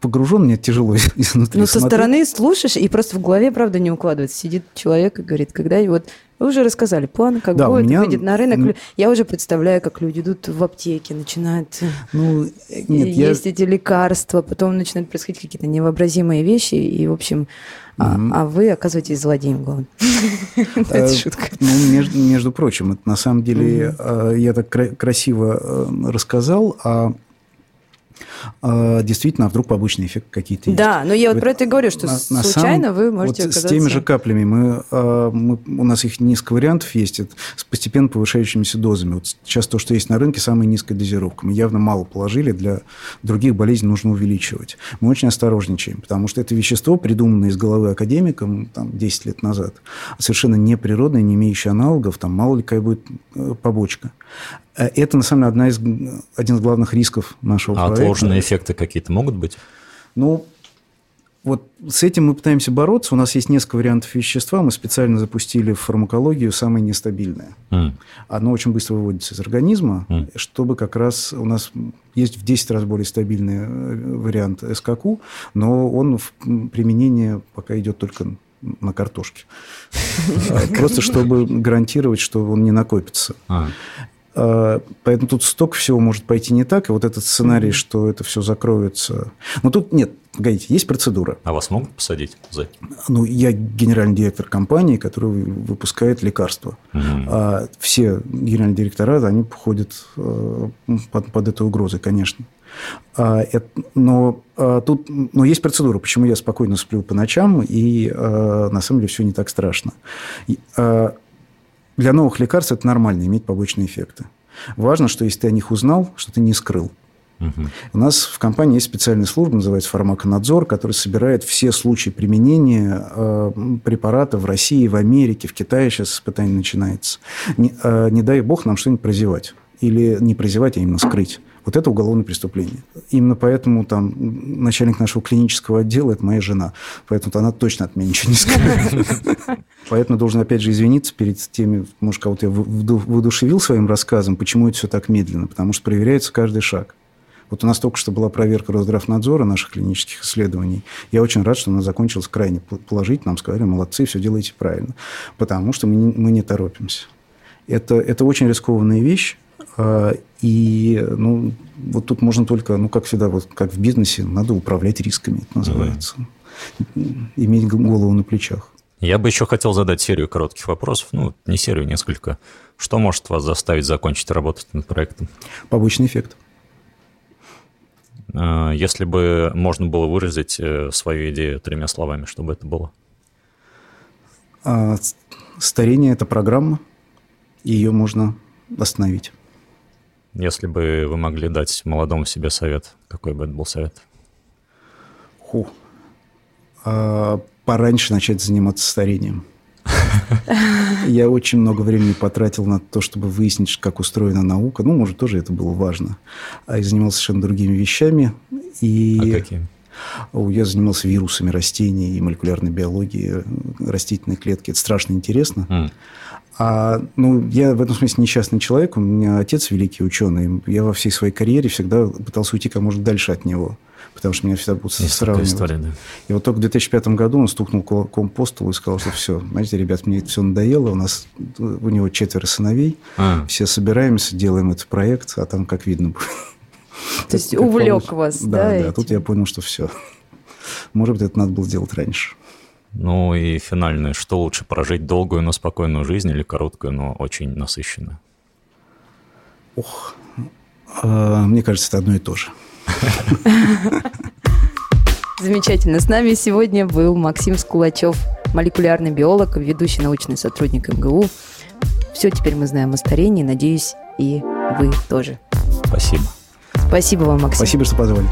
погружен, мне тяжело [LAUGHS] изнутри Ну, со стороны слушаешь, и просто в голове, правда, не укладывается. Сидит человек и говорит, когда вот вы уже рассказали план, как да, будет, меня... выйдет на рынок. Я уже представляю, как люди идут в аптеке, начинают э, ну, нет, есть я... эти лекарства, потом начинают происходить какие-то невообразимые вещи, и, в общем, mm-hmm. а, а вы оказываетесь злодеем, главное. [LAUGHS] Это э, шутка. Ну, между прочим, это на самом деле э, я так красиво рассказал, а а, действительно, а вдруг побочные эффекты какие-то есть. Да, но я вот про это и говорю, что на, случайно на самом, вы можете вот оказаться... С теми же каплями мы, а, мы, у нас их несколько вариантов есть, с постепенно повышающимися дозами. Вот сейчас то, что есть на рынке, самая низкая дозировка. Мы явно мало положили, для других болезней нужно увеличивать. Мы очень осторожничаем, потому что это вещество, придуманное из головы академиком там, 10 лет назад, совершенно неприродное, не имеющее аналогов, там мало ли какая будет э, побочка. Э, это, на самом деле, одна из, один из главных рисков нашего а проекта. Отложенные эффекты какие-то могут быть? Ну, вот с этим мы пытаемся бороться. У нас есть несколько вариантов вещества. Мы специально запустили в фармакологию самое нестабильное. Mm. Оно очень быстро выводится из организма, mm. чтобы как раз у нас есть в 10 раз более стабильный э, вариант СККУ, но он в применении пока идет только на картошке. [LAUGHS] Просто чтобы гарантировать, что он не накопится. А. А, поэтому тут столько всего может пойти не так, и вот этот сценарий, что это все закроется. Но тут нет, погодите, есть процедура. А вас могут посадить за это? Ну, я генеральный директор компании, которая выпускает лекарства. Угу. А все генеральные директора, они ходят э, под, под этой угрозой, конечно. А, но а, тут но есть процедура, почему я спокойно сплю по ночам, и а, на самом деле все не так страшно. Для новых лекарств это нормально, иметь побочные эффекты. Важно, что если ты о них узнал, что ты не скрыл. Угу. У нас в компании есть специальная служба, называется фармаконадзор, который собирает все случаи применения э, препарата в России, в Америке, в Китае сейчас испытание начинается. Не, э, не дай бог нам что-нибудь прозевать. Или не прозевать, а именно скрыть. Вот это уголовное преступление. Именно поэтому там начальник нашего клинического отдела – это моя жена. Поэтому она точно от меня ничего не скажет. [LAUGHS] Поэтому должен опять же извиниться перед теми, может, кого-то я воодушевил своим рассказом, почему это все так медленно. Потому что проверяется каждый шаг. Вот у нас только что была проверка Росздравнадзора наших клинических исследований. Я очень рад, что она закончилась крайне положительно. Нам сказали, молодцы, все делаете правильно. Потому что мы не, мы не торопимся. Это, это очень рискованная вещь. А, и ну, вот тут можно только, ну, как всегда, вот как в бизнесе, надо управлять рисками, это называется. Mm-hmm. Иметь голову на плечах. Я бы еще хотел задать серию коротких вопросов. Ну, не серию, несколько. Что может вас заставить закончить работать над проектом? Побочный эффект. А, если бы можно было выразить э, свою идею тремя словами, что бы это было? А, старение – это программа, и ее можно остановить. Если бы вы могли дать молодому себе совет, какой бы это был совет? Ху. А, пораньше начать заниматься старением. [LAUGHS] Я очень много времени потратил на то, чтобы выяснить, как устроена наука. Ну, может, тоже это было важно. А я занимался совершенно другими вещами. И... А какими? Я занимался вирусами растений и молекулярной биологией растительной клетки. Это страшно интересно. Mm. А, ну, я в этом смысле несчастный человек. У меня отец великий ученый. Я во всей своей карьере всегда пытался уйти как можно дальше от него. Потому что меня всегда будут Есть сравнивать. История, да. И вот только в 2005 году он стукнул кулаком по столу и сказал, что все, знаете, ребят, мне это все надоело. У нас у него четверо сыновей. А. Все собираемся, делаем этот проект, а там как видно [LAUGHS] будет. То есть увлек вас, да? Да, да. Тут я понял, что все. Может быть, это надо было сделать раньше. Ну и финальное, что лучше, прожить долгую, но спокойную жизнь или короткую, но очень насыщенную? Ох, а, мне кажется, это одно и то же. [LAUGHS] Замечательно. С нами сегодня был Максим Скулачев, молекулярный биолог, ведущий научный сотрудник МГУ. Все теперь мы знаем о старении. Надеюсь, и вы тоже. Спасибо. Спасибо вам, Максим. Спасибо, что позвали.